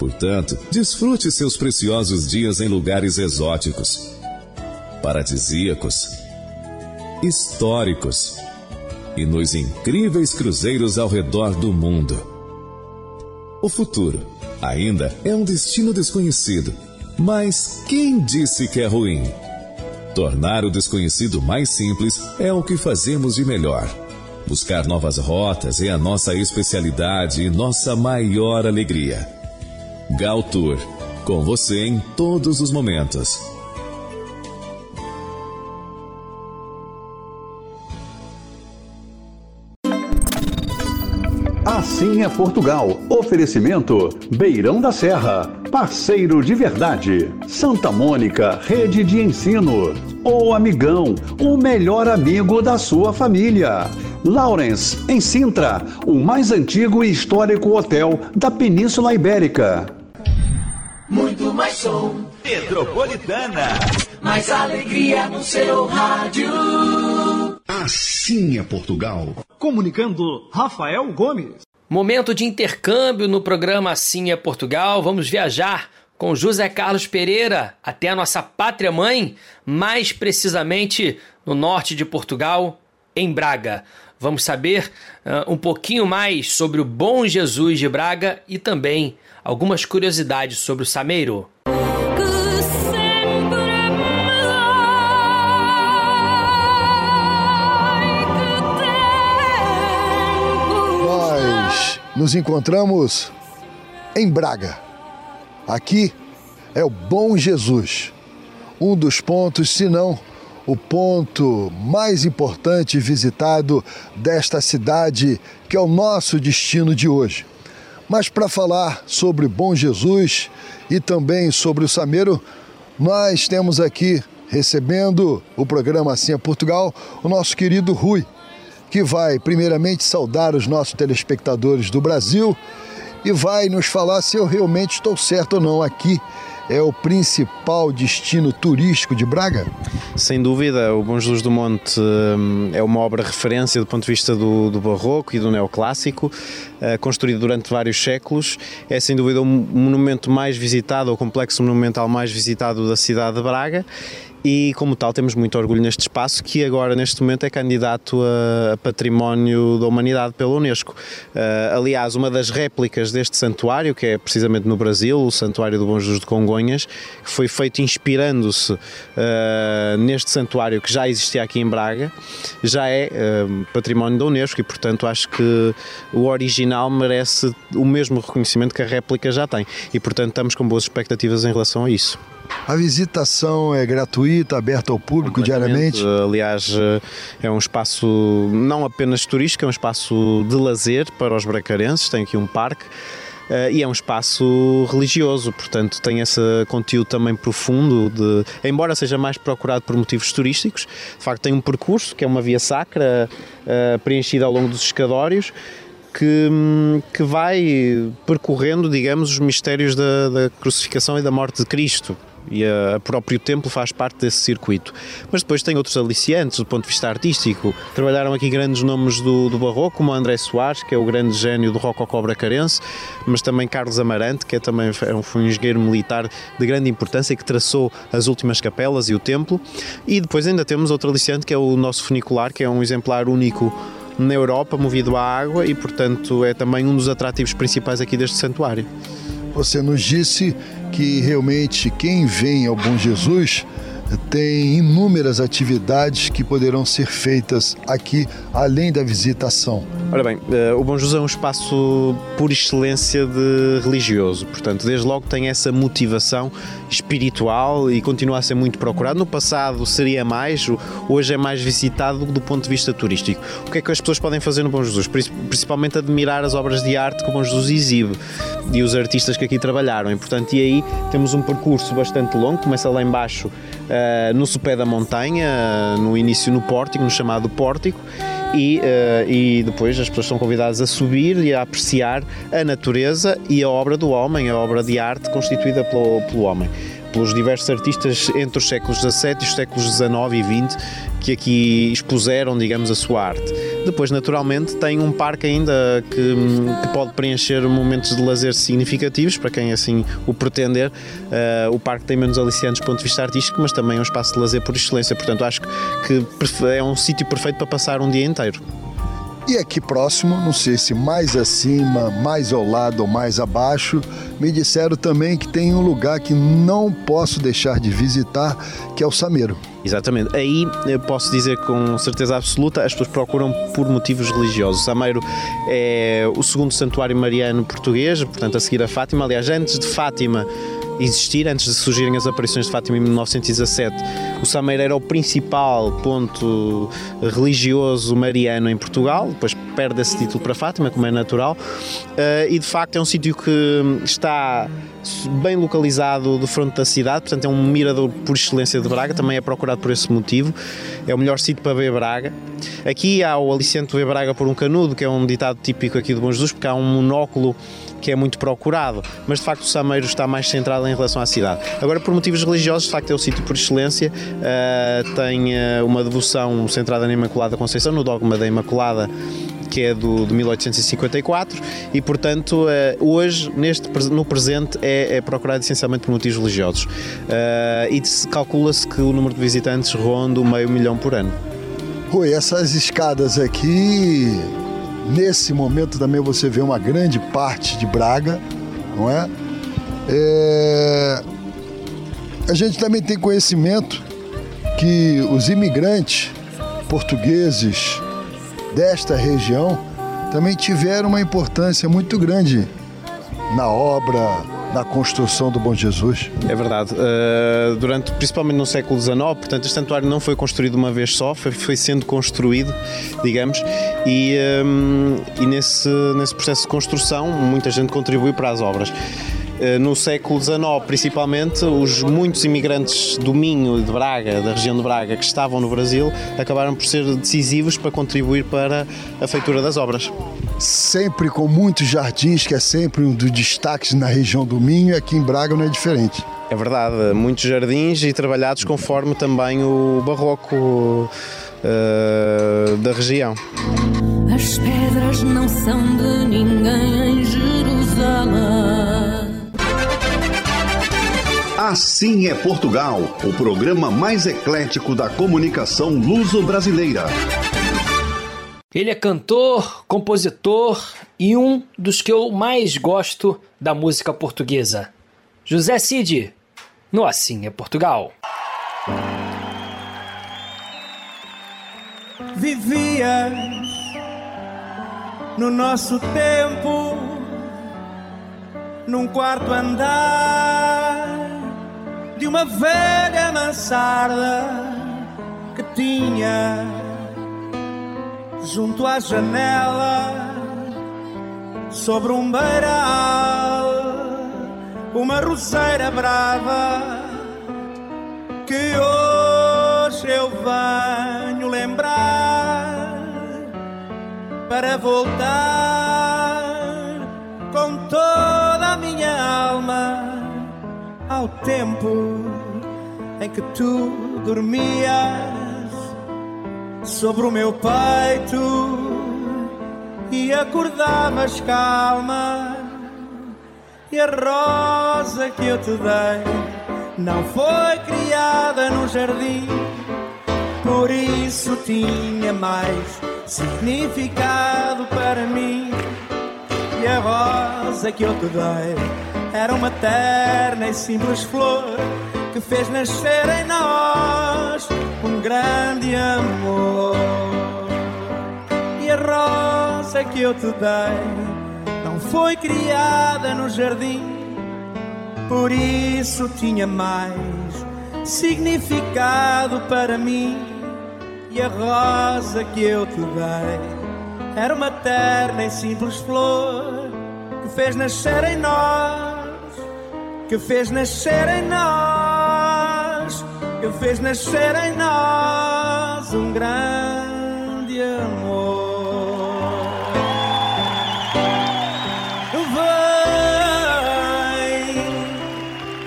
Portanto, desfrute seus preciosos dias em lugares exóticos, paradisíacos, históricos e nos incríveis cruzeiros ao redor do mundo. O futuro ainda é um destino desconhecido, mas quem disse que é ruim? Tornar o desconhecido mais simples é o que fazemos de melhor. Buscar novas rotas é a nossa especialidade e nossa maior alegria. Gal Tour, com você em todos os momentos. Assim é Portugal. Oferecimento Beirão da Serra. Parceiro de verdade. Santa Mônica, rede de ensino. O Amigão, o melhor amigo da sua família. Lawrence, em Sintra, o mais antigo e histórico hotel da Península Ibérica. Muito mais som, Metropolitana. mais alegria no seu rádio. Assim é Portugal. Comunicando Rafael Gomes. Momento de intercâmbio no programa Assim é Portugal. Vamos viajar com José Carlos Pereira até a nossa pátria mãe, mais precisamente no norte de Portugal, em Braga. Vamos saber uh, um pouquinho mais sobre o Bom Jesus de Braga e também algumas curiosidades sobre o Sameiro. Nos encontramos em Braga. Aqui é o Bom Jesus, um dos pontos, se não o ponto mais importante visitado desta cidade, que é o nosso destino de hoje. Mas para falar sobre Bom Jesus e também sobre o Sameiro, nós temos aqui recebendo o programa Assim é Portugal, o nosso querido Rui, que vai primeiramente saudar os nossos telespectadores do Brasil e vai nos falar se eu realmente estou certo ou não aqui é o principal destino turístico de Braga? Sem dúvida, o Bom Jesus do Monte hum, é uma obra referência do ponto de vista do, do barroco e do neoclássico, construído durante vários séculos. É sem dúvida o monumento mais visitado, o complexo monumental mais visitado da cidade de Braga e como tal temos muito orgulho neste espaço que agora neste momento é candidato a património da humanidade pela Unesco. Uh, aliás, uma das réplicas deste santuário, que é precisamente no Brasil, o Santuário do Bom Jesus de Congonhas, que foi feito inspirando-se uh, neste santuário que já existia aqui em Braga, já é uh, património da Unesco e portanto acho que o original merece o mesmo reconhecimento que a réplica já tem e portanto estamos com boas expectativas em relação a isso. A visitação é gratuita, aberta ao público diariamente? Aliás, é um espaço não apenas turístico, é um espaço de lazer para os bracarenses, tem aqui um parque. Uh, e é um espaço religioso, portanto tem esse conteúdo também profundo, de, embora seja mais procurado por motivos turísticos, de facto tem um percurso que é uma via sacra uh, preenchida ao longo dos escadórios, que, que vai percorrendo, digamos, os mistérios da, da crucificação e da morte de Cristo e o próprio templo faz parte desse circuito. Mas depois tem outros aliciantes do ponto de vista artístico. Trabalharam aqui grandes nomes do, do barroco, como André Soares, que é o grande gênio do rococó bracarense, mas também Carlos Amarante, que é também foi um engenheiro militar de grande importância que traçou as últimas capelas e o templo. E depois ainda temos outro aliciante que é o nosso funicular, que é um exemplar único na Europa, movido à água e, portanto, é também um dos atrativos principais aqui deste santuário. Você nos disse que realmente quem vem ao Bom Jesus tem inúmeras atividades que poderão ser feitas aqui, além da visitação. Ora bem, eh, o Bom Jesus é um espaço por excelência de religioso, portanto, desde logo tem essa motivação espiritual e continua a ser muito procurado. No passado seria mais, hoje é mais visitado do ponto de vista turístico. O que é que as pessoas podem fazer no Bom Jesus? Principalmente admirar as obras de arte que o Bom Jesus exibe e os artistas que aqui trabalharam. E, portanto, e aí temos um percurso bastante longo, começa lá embaixo uh, no sopé da montanha, no início no pórtico, no chamado pórtico, e, uh, e depois as pessoas são convidadas a subir e a apreciar a natureza e a obra do homem, a obra de arte constituída pelo, pelo homem pelos diversos artistas entre os séculos XVII e os séculos XIX e XX que aqui expuseram, digamos, a sua arte. Depois, naturalmente, tem um parque ainda que, que pode preencher momentos de lazer significativos para quem assim o pretender. Uh, o parque tem menos aliciantes do ponto de vista artístico, mas também é um espaço de lazer por excelência. Portanto, acho que é um sítio perfeito para passar um dia inteiro. E aqui próximo, não sei se mais acima, mais ao lado ou mais abaixo, me disseram também que tem um lugar que não posso deixar de visitar, que é o Sameiro. Exatamente. Aí eu posso dizer com certeza absoluta, as pessoas procuram por motivos religiosos. O Sameiro é o segundo santuário mariano português, portanto a seguir a Fátima. Aliás, antes de Fátima existir, antes de surgirem as aparições de Fátima em 1917, o Sameiro era o principal ponto religioso mariano em Portugal, depois perde esse título para Fátima, como é natural, uh, e de facto é um sítio que está bem localizado de frente da cidade, portanto é um mirador por excelência de Braga, também é procurado por esse motivo, é o melhor sítio para ver Braga. Aqui há o aliciente de ver Braga por um canudo, que é um ditado típico aqui do Bom Jesus, porque há um monóculo que é muito procurado, mas de facto o Sameiro está mais centrado em relação à cidade. Agora, por motivos religiosos, de facto é o sítio por excelência, uh, tem uh, uma devoção centrada na Imaculada Conceição, no dogma da Imaculada que é do, de 1854 e portanto uh, hoje neste no presente é, é, procurado essencialmente por motivos religiosos uh, e calcula-se que o número de visitantes ronda o meio milhão por ano. Rui, essas escadas aqui, nesse momento também você vê uma grande parte de Braga, não é? É, A gente também tem conhecimento que os imigrantes portugueses desta região também tiveram uma importância muito grande na obra, na construção do Bom Jesus. É verdade. Uh, durante, principalmente no século XIX, portanto, este santuário não foi construído uma vez só, foi, foi sendo construído, digamos, e, um, e nesse, nesse processo de construção muita gente contribuiu para as obras. Uh, No século XIX, principalmente, os muitos imigrantes do Minho e de Braga, da região de Braga, que estavam no Brasil, acabaram por ser decisivos para contribuir para a feitura das obras. Sempre com muitos jardins, que é sempre um dos destaques na região do Minho, e aqui em Braga não é diferente. É verdade, muitos jardins e trabalhados conforme também o barroco uh, da região. As pedras não são de ninguém Assim é Portugal, o programa mais eclético da comunicação luso-brasileira. Ele é cantor, compositor e um dos que eu mais gosto da música portuguesa. José Cid, no Assim é Portugal. Vivias no nosso tempo, num quarto andar de uma velha mansarda que tinha junto à janela, sobre um beiral, uma roseira brava que hoje eu venho lembrar para voltar com toda a minha alma ao tempo em que tu dormias sobre o meu peito e acordavas calma. E a rosa que eu te dei não foi criada no jardim, por isso tinha mais significado para mim. E a rosa que eu te dei era uma terna e simples flor que fez nascer em nós um grande amor. E a rosa que eu te dei não foi criada no jardim, por isso tinha mais significado para mim. E a rosa que eu te dei era uma terna e simples flor que fez nascer em nós, que fez nascer em nós, que fez nascer em nós um grande amor.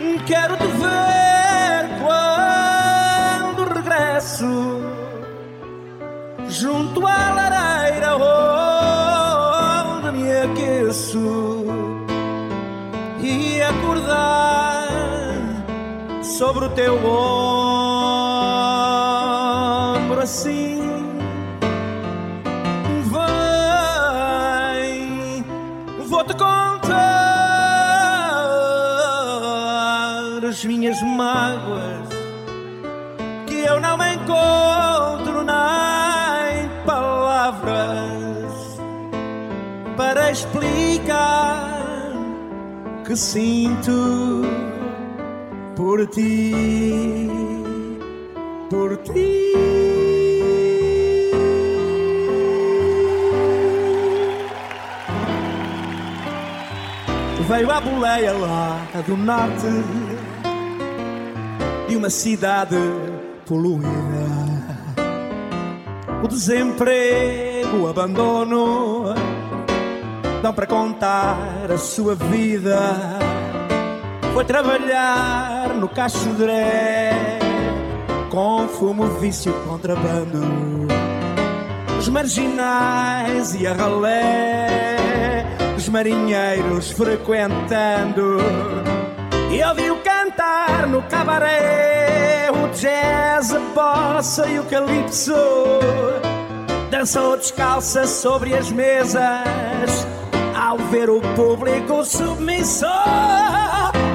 Vem, quero te ver quando regresso junto à lareira onde me aqueço sobre o teu ombro assim. Vem, vou-te contar as minhas mágoas que eu não encontro nem palavras para explicar que sinto por ti, por ti. Veio a boleia lá do norte de uma cidade poluída. O desemprego, o abandono, dão para contar a sua vida. Foi trabalhar no Cachodré, com fumo, vício, contrabando. Os marginais e a ralé, os marinheiros frequentando. E ouviu cantar no cabaré o jazz, a bossa e o calypso. Dançou descalça sobre as mesas ao ver o público submisso.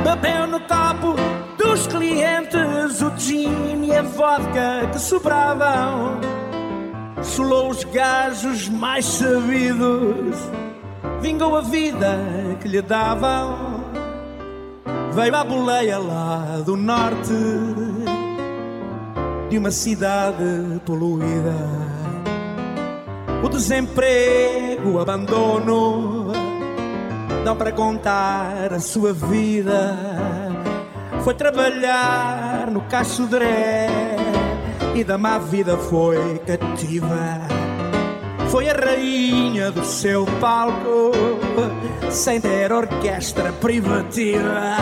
Bebeu no copo dos clientes o gin e a vodka que sobravam. Solou os gajos mais sabidos, vingou a vida que lhe davam. Veio à boleia lá do norte de uma cidade poluída. O desemprego, o abandono, para contar a sua vida. Foi trabalhar no Cacho Dré e da má vida foi cativa. Foi a rainha do seu palco, sem ter orquestra privativa.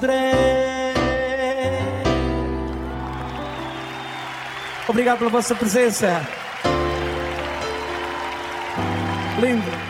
Dré. Obrigado pela vossa presença. Lindo.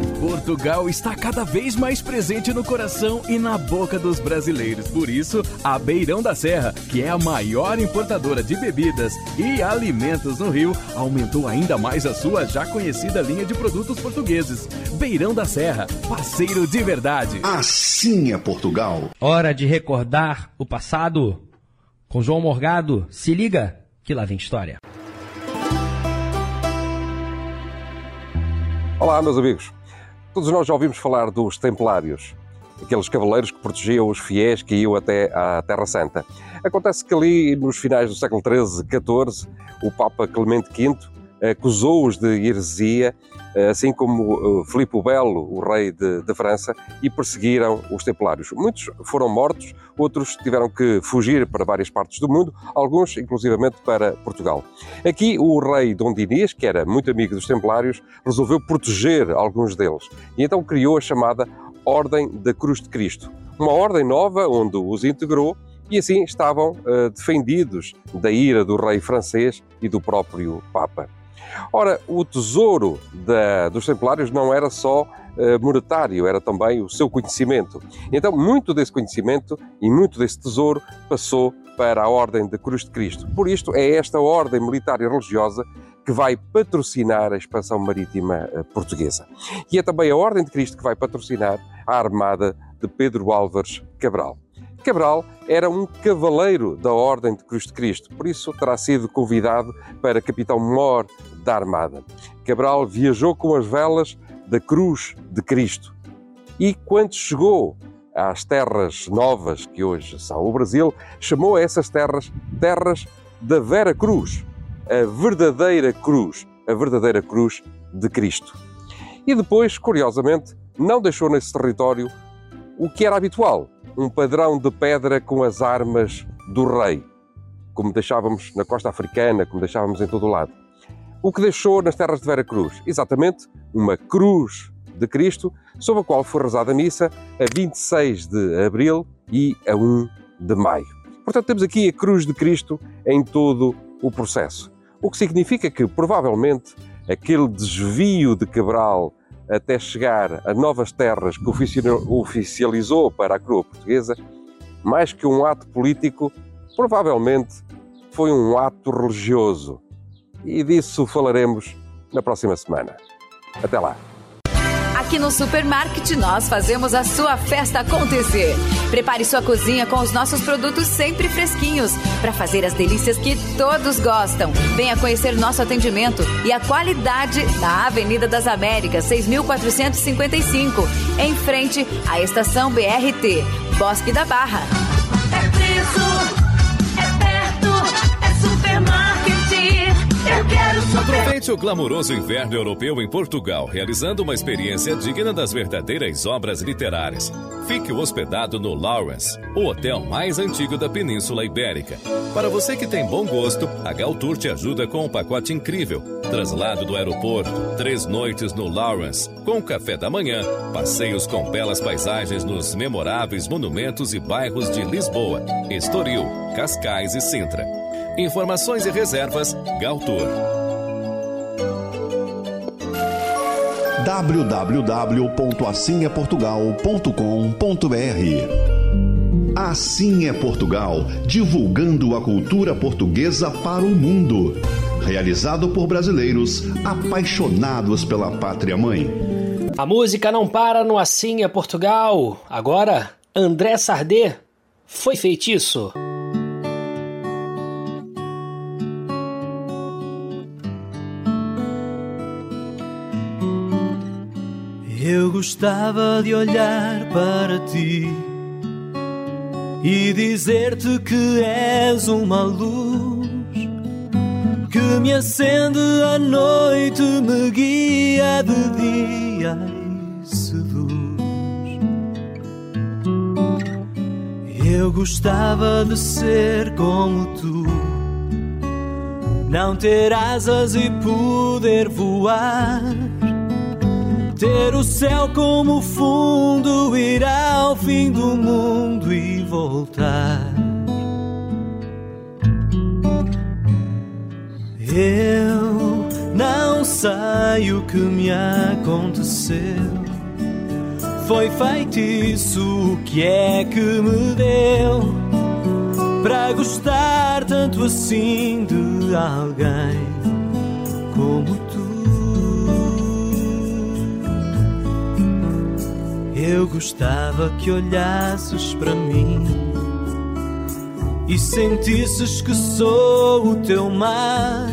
Portugal está cada vez mais presente no coração e na boca dos brasileiros. Por isso, a Beirão da Serra, que é a maior importadora de bebidas e alimentos no Rio, aumentou ainda mais a sua já conhecida linha de produtos portugueses. Beirão da Serra, parceiro de verdade. Assim é Portugal. Hora de recordar o passado. Com João Morgado, se liga que lá vem história. Olá, meus amigos. Todos nós já ouvimos falar dos Templários, aqueles cavaleiros que protegiam os fiéis que iam até à Terra Santa. Acontece que ali, nos finais do século XIII, XIV, o Papa Clemente V acusou-os de heresia, assim como Filipe o Belo, o rei de, de, França, e perseguiram os Templários. Muitos foram mortos, outros tiveram que fugir para várias partes do mundo, alguns inclusivamente para Portugal. Aqui o rei Dom Dinis, que era muito amigo dos Templários, resolveu proteger alguns deles e então criou a chamada Ordem da Cruz de Cristo, uma ordem nova onde os integrou e assim estavam uh, defendidos da ira do rei francês e do próprio Papa. Ora, o tesouro da, dos Templários não era só uh, monetário, era também o seu conhecimento. Então, muito desse conhecimento e muito desse tesouro passou para a Ordem da Cruz de Cristo. Por isto, é esta ordem militar e religiosa que vai patrocinar a expansão marítima uh, portuguesa. E é também a Ordem de Cristo que vai patrocinar a armada de Pedro Álvares Cabral. Cabral era um cavaleiro da Ordem de Cruz de Cristo, por isso terá sido convidado para capitão-mor da Armada. Cabral viajou com as velas da Cruz de Cristo e, quando chegou às terras novas que hoje são o Brasil, chamou essas terras terras da Vera Cruz, a verdadeira cruz, a verdadeira cruz de Cristo. E depois, curiosamente, não deixou nesse território o que era habitual, um padrão de pedra com as armas do rei, como deixávamos na costa africana, como deixávamos em todo o lado. O que deixou nas terras de Vera Cruz? Exatamente uma cruz de Cristo, sobre a qual foi rezada a missa a 26 de abril e a 1 de maio. Portanto, temos aqui a cruz de Cristo em todo o processo. O que significa que, provavelmente, aquele desvio de Cabral até chegar a novas terras que oficializou para a coroa portuguesa, mais que um ato político, provavelmente foi um ato religioso. E disso falaremos na próxima semana. Até lá! Aqui no Supermarket nós fazemos a sua festa acontecer. Prepare sua cozinha com os nossos produtos sempre fresquinhos para fazer as delícias que todos gostam. Venha conhecer nosso atendimento e a qualidade na Avenida das Américas, 6455, em frente à estação BRT, Bosque da Barra. É Aproveite o glamouroso inverno europeu em Portugal, realizando uma experiência digna das verdadeiras obras literárias. Fique hospedado no Lawrence, o hotel mais antigo da Península Ibérica. Para você que tem bom gosto, a Galtour te ajuda com um pacote incrível. Traslado do aeroporto, três noites no Lawrence, com café da manhã, passeios com belas paisagens nos memoráveis monumentos e bairros de Lisboa, Estoril, Cascais e Sintra. Informações e reservas, Galtour. www.assimeportugal.com.br Assim é Portugal, divulgando a cultura portuguesa para o mundo. Realizado por brasileiros apaixonados pela pátria mãe. A música não para no Assim é Portugal. Agora, André Sardé. Foi feitiço. Eu gostava de olhar para ti e dizer-te que és uma luz que me acende à noite, me guia de dia e seduz. Eu gostava de ser como tu, não ter asas e poder voar. Ter o céu como fundo, ir ao fim do mundo e voltar. Eu não sei o que me aconteceu. Foi feitiço, o que é que me deu para gostar tanto assim de alguém como Eu gostava que olhasses para mim e sentisses que sou o teu mar.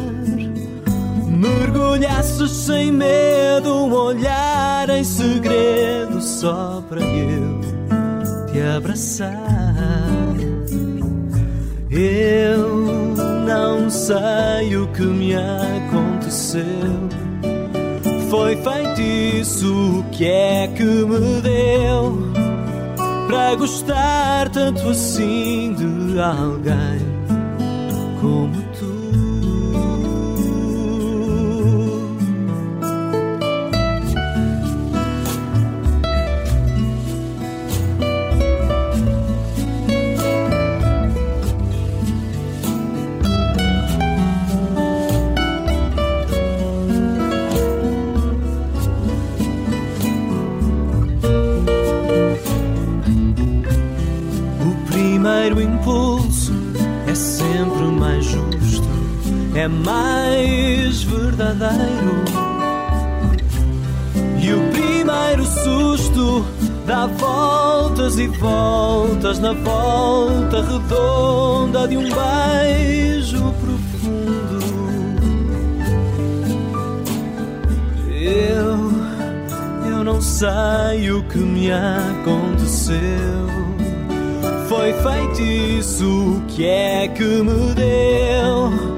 Mergulhasses sem medo, um olhar em segredo só para eu te abraçar. Eu não sei o que me aconteceu. Foi feitiço, que é que me deu para gostar tanto assim de alguém como é mais verdadeiro. E o primeiro susto dá voltas e voltas na volta redonda de um beijo profundo. Eu, eu não sei o que me aconteceu. Foi feitiço, que é que me deu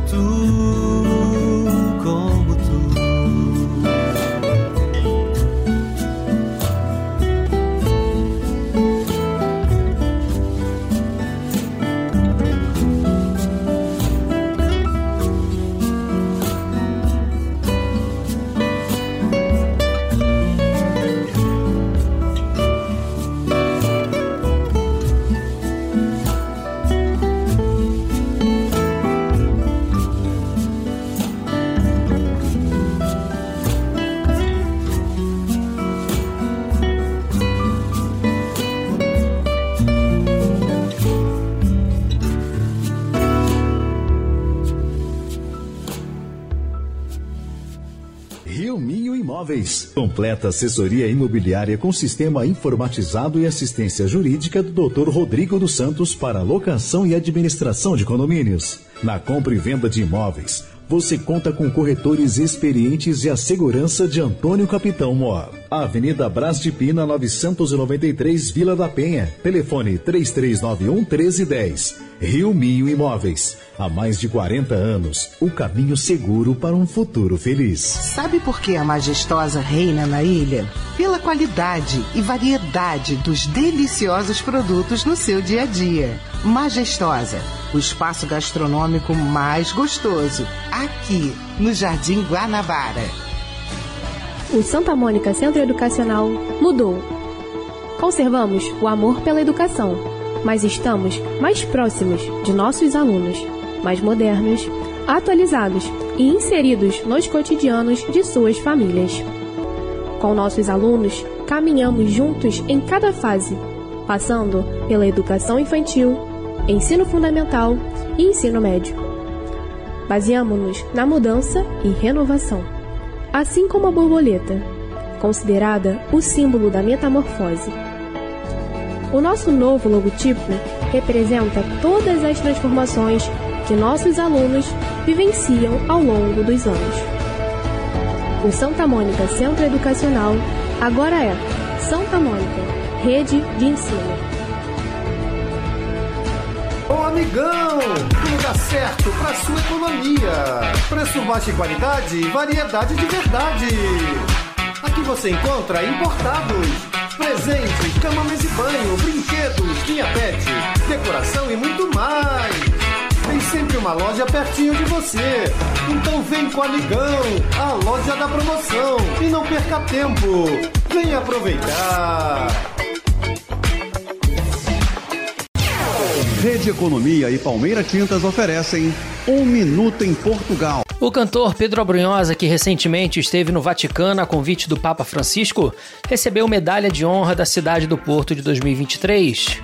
Completa assessoria imobiliária com sistema informatizado e assistência jurídica do Dr. Rodrigo dos Santos para locação e administração de condomínios. Na compra e venda de imóveis, você conta com corretores experientes e a segurança de Antônio Capitão Mor. Avenida Brás de Pina, 993, Vila da Penha. Telefone 3391 1310. Rio Minho Imóveis. Há mais de 40 anos, o caminho seguro para um futuro feliz. Sabe por que a majestosa reina na ilha? Pela qualidade e variedade dos deliciosos produtos no seu dia a dia. Majestosa, o espaço gastronômico mais gostoso, aqui no Jardim Guanabara. O Santa Mônica Centro Educacional mudou. Conservamos o amor pela educação, mas estamos mais próximos de nossos alunos, mais modernos, atualizados e inseridos nos cotidianos de suas famílias. Com nossos alunos, caminhamos juntos em cada fase, passando pela educação infantil, ensino fundamental e ensino médio. Baseamos-nos na mudança e renovação, assim como a borboleta, considerada o símbolo da metamorfose. O nosso novo logotipo representa todas as transformações que nossos alunos vivenciam ao longo dos anos. O Santa Mônica Centro Educacional agora é Santa Mônica, Rede de Ensino. Amigão, tudo dá certo para sua economia. Preço baixo e qualidade, variedade de verdade. Aqui você encontra importados, presentes, cama, mesa e banho, brinquedos, linha pet, decoração e muito mais. Tem sempre uma loja pertinho de você. Então vem com o amigão, a loja da promoção. E não perca tempo. Vem aproveitar. Rede Economia e Palmeira Tintas oferecem Um Minuto em Portugal. O cantor Pedro Abrunhosa, que recentemente esteve no Vaticano a convite do Papa Francisco, recebeu medalha de honra da cidade do Porto de 2023.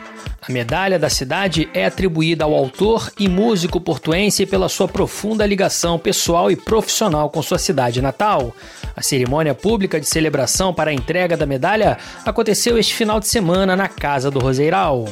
A medalha da cidade é atribuída ao autor e músico portuense pela sua profunda ligação pessoal e profissional com sua cidade natal. A cerimônia pública de celebração para a entrega da medalha aconteceu este final de semana na Casa do Roseiral.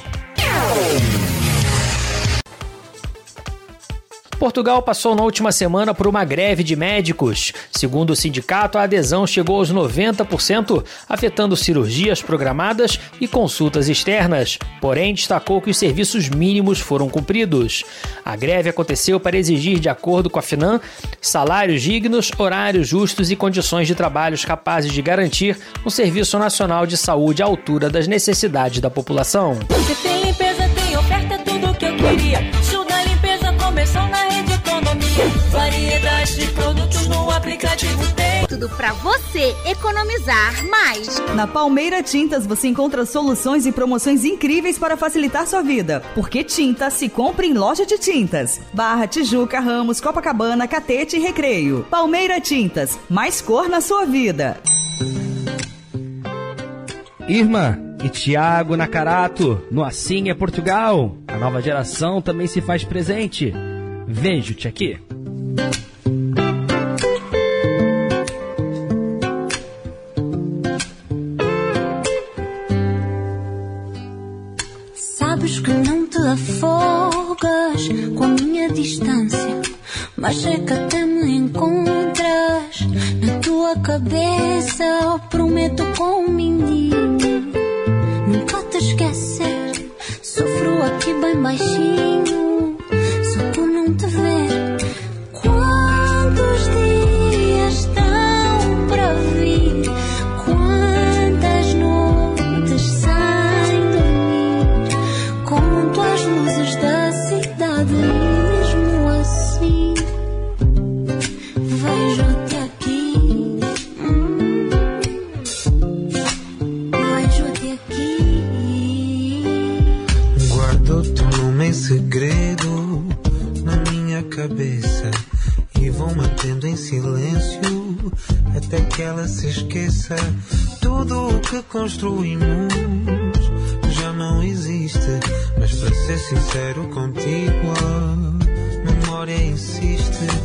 Portugal passou na última semana por uma greve de médicos. Segundo o sindicato, a adesão chegou aos 90%, afetando cirurgias programadas e consultas externas. Porém, destacou que os serviços mínimos foram cumpridos. A greve aconteceu para exigir, de acordo com a FINAM, salários dignos, horários justos e condições de trabalhos capazes de garantir um serviço nacional de saúde à altura das necessidades da população. Se tem limpeza, tem oferta, é tudo que eu queria. Começou na rede economia. Variedade de produtos no aplicativo tem. Tudo pra você economizar mais. Na Palmeira Tintas você encontra soluções e promoções incríveis para facilitar sua vida. Porque tinta se compra em loja de tintas. Barra, Tijuca, Ramos, Copacabana, Catete e Recreio. Palmeira Tintas, mais cor na sua vida. Irma e Tiago Nakarato, no Assim é Portugal. A nova geração também se faz presente. Vejo-te aqui. Sabes que não te afogas com a minha distância, mas é que até me encontras na tua cabeça. Prometo com um mindinho nunca te esquecer. Sofro aqui bem baixinho, que ela se esqueça. Tudo o que construímos já não existe, mas para ser sincero contigo, a memória insiste.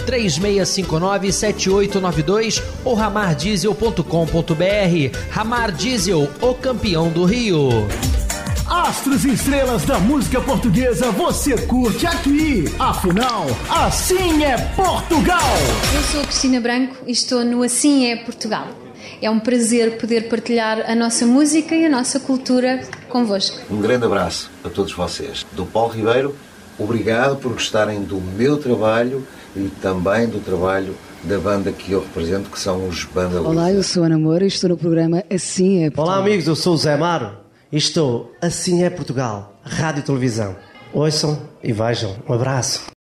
3659-7892 ou ramardiesel.com.br. Ramar Diesel, o campeão do Rio. Astros e estrelas da música portuguesa você curte aqui. Afinal, assim é Portugal. Eu sou a Cristina Branco e estou no Assim é Portugal. É um prazer poder partilhar a nossa música e a nossa cultura convosco. Um grande abraço a todos vocês. Do Paulo Ribeiro, obrigado por gostarem do meu trabalho e também do trabalho da banda que eu represento, que são os Banda Olá, eu sou Ana Moura e estou no programa Assim é Portugal. Olá amigos, eu sou o Zé Maro e estou Assim é Portugal, Rádio e Televisão. Ouçam e vejam. Um abraço.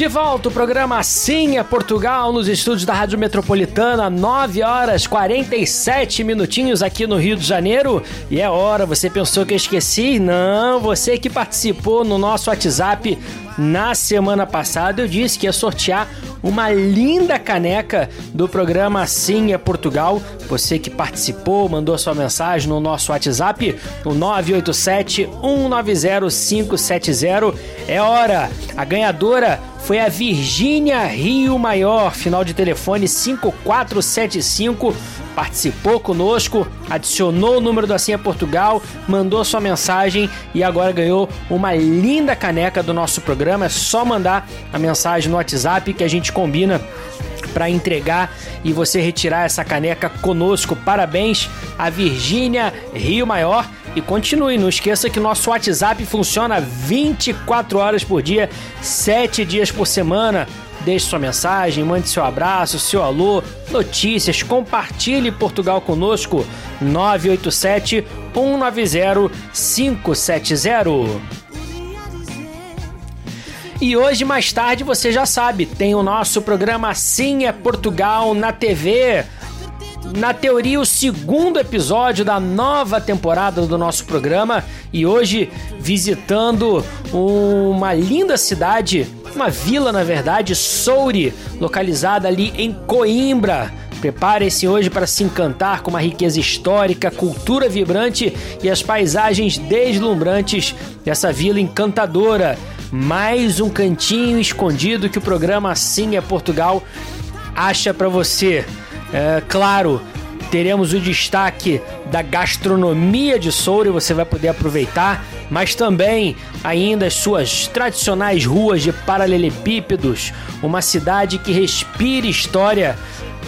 De volta o programa Assim é Portugal nos estúdios da Rádio Metropolitana, 9 horas 47 minutinhos aqui no Rio de Janeiro. E é hora, você pensou que eu esqueci? Não, você que participou no nosso WhatsApp na semana passada, eu disse que ia sortear uma linda caneca do programa Assim é Portugal. Você que participou, mandou sua mensagem no nosso WhatsApp, o 987 190 570. É hora, a ganhadora foi a Virgínia Rio Maior, final de telefone 5475. Participou conosco, adicionou o número do é Portugal, mandou sua mensagem e agora ganhou uma linda caneca do nosso programa. É só mandar a mensagem no WhatsApp que a gente combina para entregar e você retirar essa caneca conosco. Parabéns a Virgínia Rio Maior. E continue, não esqueça que nosso WhatsApp funciona 24 horas por dia, 7 dias por semana. Deixe sua mensagem, mande seu abraço, seu alô, notícias, compartilhe Portugal conosco 987 190 570. E hoje, mais tarde, você já sabe, tem o nosso programa Sim é Portugal na TV. Na teoria, o segundo episódio da nova temporada do nosso programa. E hoje, visitando uma linda cidade, uma vila, na verdade, Soure, localizada ali em Coimbra. Prepare-se hoje para se encantar com uma riqueza histórica, cultura vibrante e as paisagens deslumbrantes dessa vila encantadora. Mais um cantinho escondido que o programa Assim é Portugal acha para você. É, claro, teremos o destaque da gastronomia de Soura e você vai poder aproveitar mas também ainda as suas tradicionais ruas de paralelepípedos, uma cidade que respira história.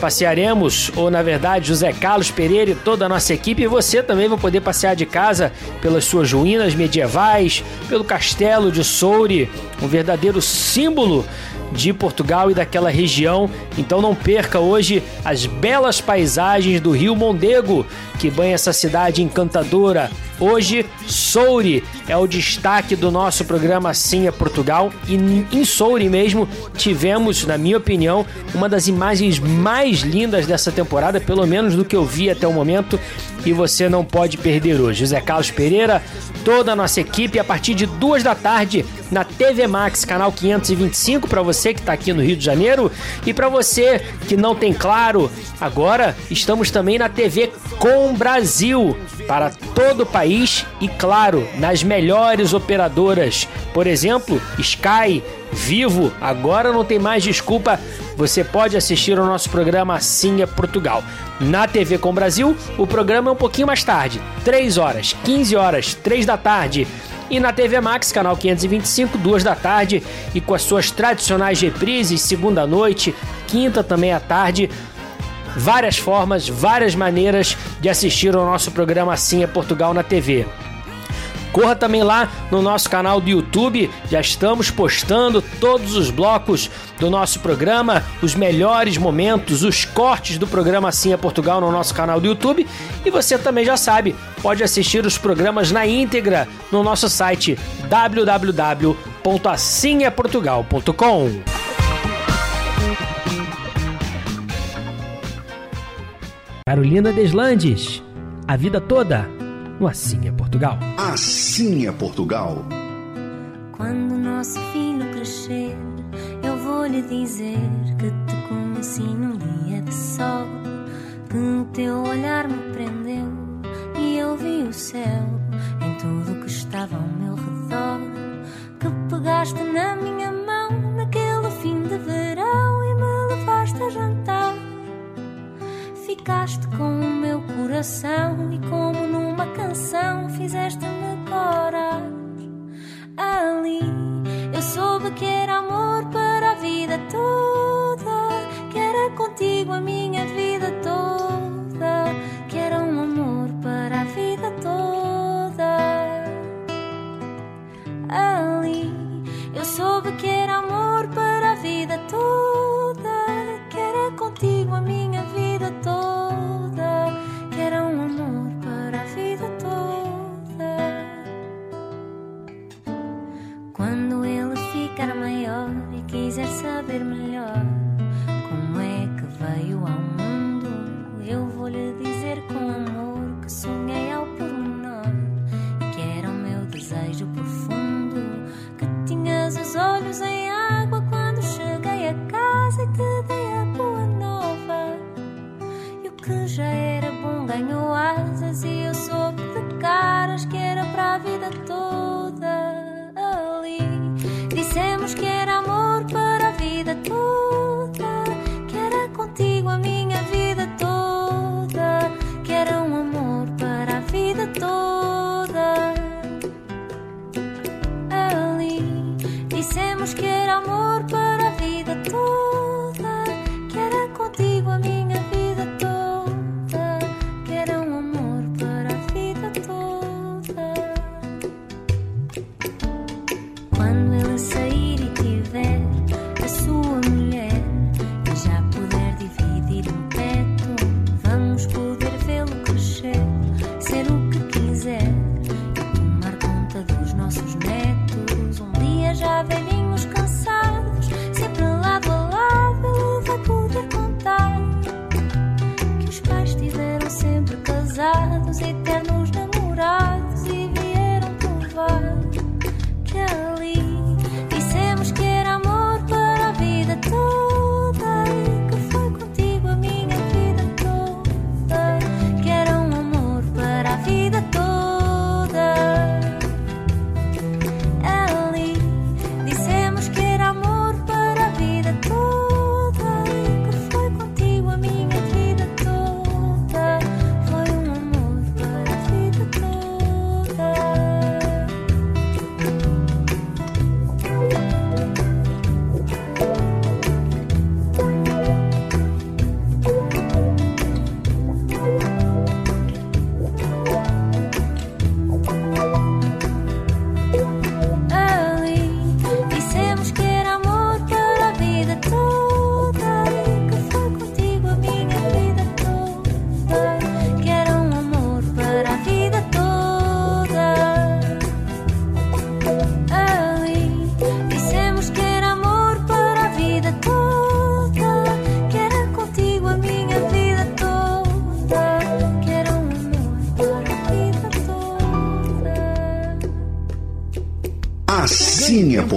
Passearemos, ou na verdade, José Carlos Pereira e toda a nossa equipe, e você também vai poder passear de casa pelas suas ruínas medievais, pelo castelo de Soure, um verdadeiro símbolo de Portugal e daquela região. Então não perca hoje as belas paisagens do Rio Mondego, que banha essa cidade encantadora. Hoje, Soure é o destaque do nosso programa Assim é Portugal e em Soure mesmo tivemos, na minha opinião, uma das imagens mais lindas dessa temporada, pelo menos do que eu vi até o momento, e você não pode perder hoje. José Carlos Pereira, toda a nossa equipe, a partir de duas da tarde na TV Max, canal 525, para você que está aqui no Rio de Janeiro e para você que não tem claro, agora estamos também na TV Com Brasil para todo o país e, claro, nas melhores operadoras. Por exemplo, Sky, Vivo, agora não tem mais desculpa. Você pode assistir ao nosso programa Assim é Portugal. Na TV Com Brasil, o programa é um pouquinho mais tarde, 3 horas, 15 horas, 3 da tarde. E na TV Max, canal 525, 2 da tarde, e com as suas tradicionais reprises, segunda noite, quinta também à tarde. Várias formas, várias maneiras de assistir ao nosso programa Assim é Portugal na TV. Corra também lá no nosso canal do YouTube, já estamos postando todos os blocos do nosso programa, os melhores momentos, os cortes do programa Assim é Portugal no nosso canal do YouTube. E você também já sabe, pode assistir os programas na íntegra no nosso site www.assimeportugal.com. Carolina Deslandes, a vida toda no Assim é Portugal. Assim é Portugal. Quando nosso filho crescer, eu vou lhe dizer que te conheci num dia de sol, que o teu olhar me prendeu e eu vi o céu em tudo que estava ao meu redor, que pegaste na minha mão naquele fim de verão e me levaste a jantar. Ficaste com o meu coração e como numa canção fizeste-me corar. Ali eu soube que era amor para a vida toda, que era contigo a minha vida toda, que era um amor para a vida toda. Ali eu soube que era amor para a vida toda, contigo a minha vida toda, que era um amor para a vida toda. Quando ele ficar maior e quiser saber melhor como é que veio ao mundo, eu vou lhe dizer com amor que sonhei ao pormenor e que era o meu desejo profundo. Que tinhas os olhos em água quando cheguei a casa e te dei já era bom ganhou asas e eu soube de caras que era para a vida toda.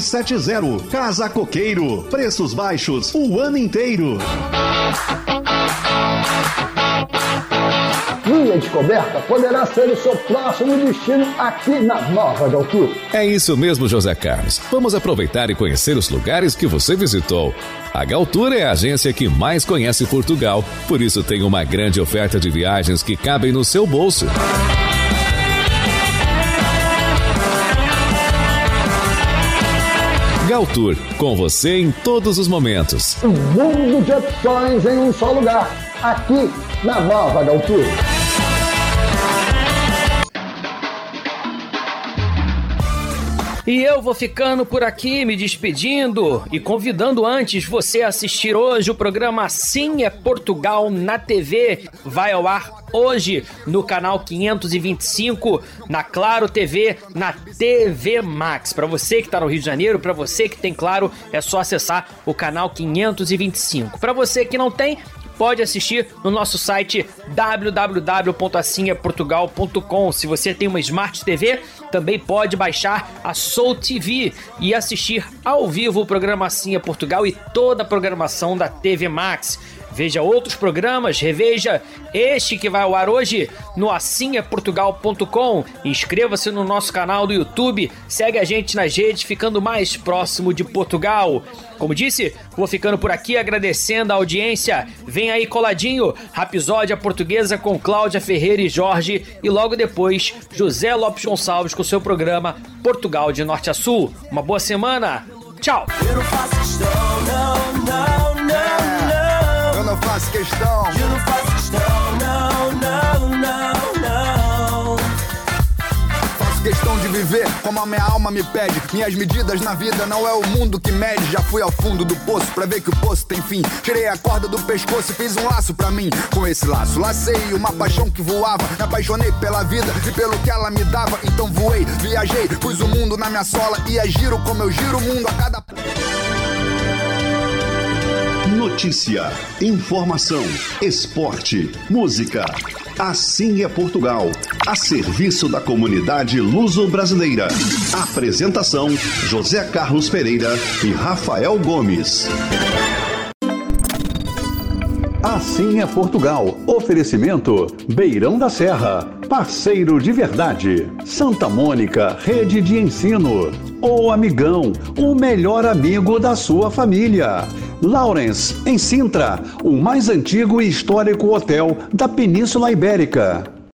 2770. Casa Coqueiro. Preços baixos o ano inteiro. Minha descoberta poderá ser o seu próximo destino aqui na Nova de Altura. É isso mesmo, José Carlos. Vamos aproveitar e conhecer os lugares que você visitou. A Galtura é a agência que mais conhece Portugal, por isso tem uma grande oferta de viagens que cabem no seu bolso. Galtour, com você em todos os momentos. Um mundo de opções em um só lugar, aqui na Nova de E eu vou ficando por aqui, me despedindo e convidando antes você a assistir hoje o programa Assim é Portugal na TV. Vai ao ar hoje no canal 525, na Claro TV, na TV Max. Para você que está no Rio de Janeiro, para você que tem Claro, é só acessar o canal 525. Para você que não tem, pode assistir no nosso site www.assinhaportugal.com. Se você tem uma Smart TV, também pode baixar a Soul TV e assistir ao vivo o programa é Portugal e toda a programação da TV Max. Veja outros programas, reveja este que vai ao ar hoje no assinhaportugal.com. Inscreva-se no nosso canal do YouTube, segue a gente nas redes, ficando mais próximo de Portugal. Como disse, vou ficando por aqui agradecendo a audiência. Vem aí coladinho, Rapisódia Portuguesa com Cláudia Ferreira e Jorge e logo depois José Lopes Gonçalves com seu programa Portugal de Norte a Sul. Uma boa semana. Tchau. Não faço questão. Eu não faço questão, não, não, não, não. Faço questão de viver como a minha alma me pede. Minhas medidas na vida não é o mundo que mede. Já fui ao fundo do poço pra ver que o poço tem fim. Tirei a corda do pescoço e fiz um laço pra mim. Com esse laço, lacei uma paixão que voava. Me apaixonei pela vida e pelo que ela me dava. Então voei, viajei, pus o mundo na minha sola. E é giro como eu giro o mundo a cada. Notícia, informação, esporte, música. Assim é Portugal, a serviço da comunidade luso-brasileira. Apresentação: José Carlos Pereira e Rafael Gomes. Assim é Portugal. Oferecimento: Beirão da Serra. Parceiro de verdade. Santa Mônica, rede de ensino. O Amigão, o melhor amigo da sua família. Lawrence, em Sintra, o mais antigo e histórico hotel da Península Ibérica.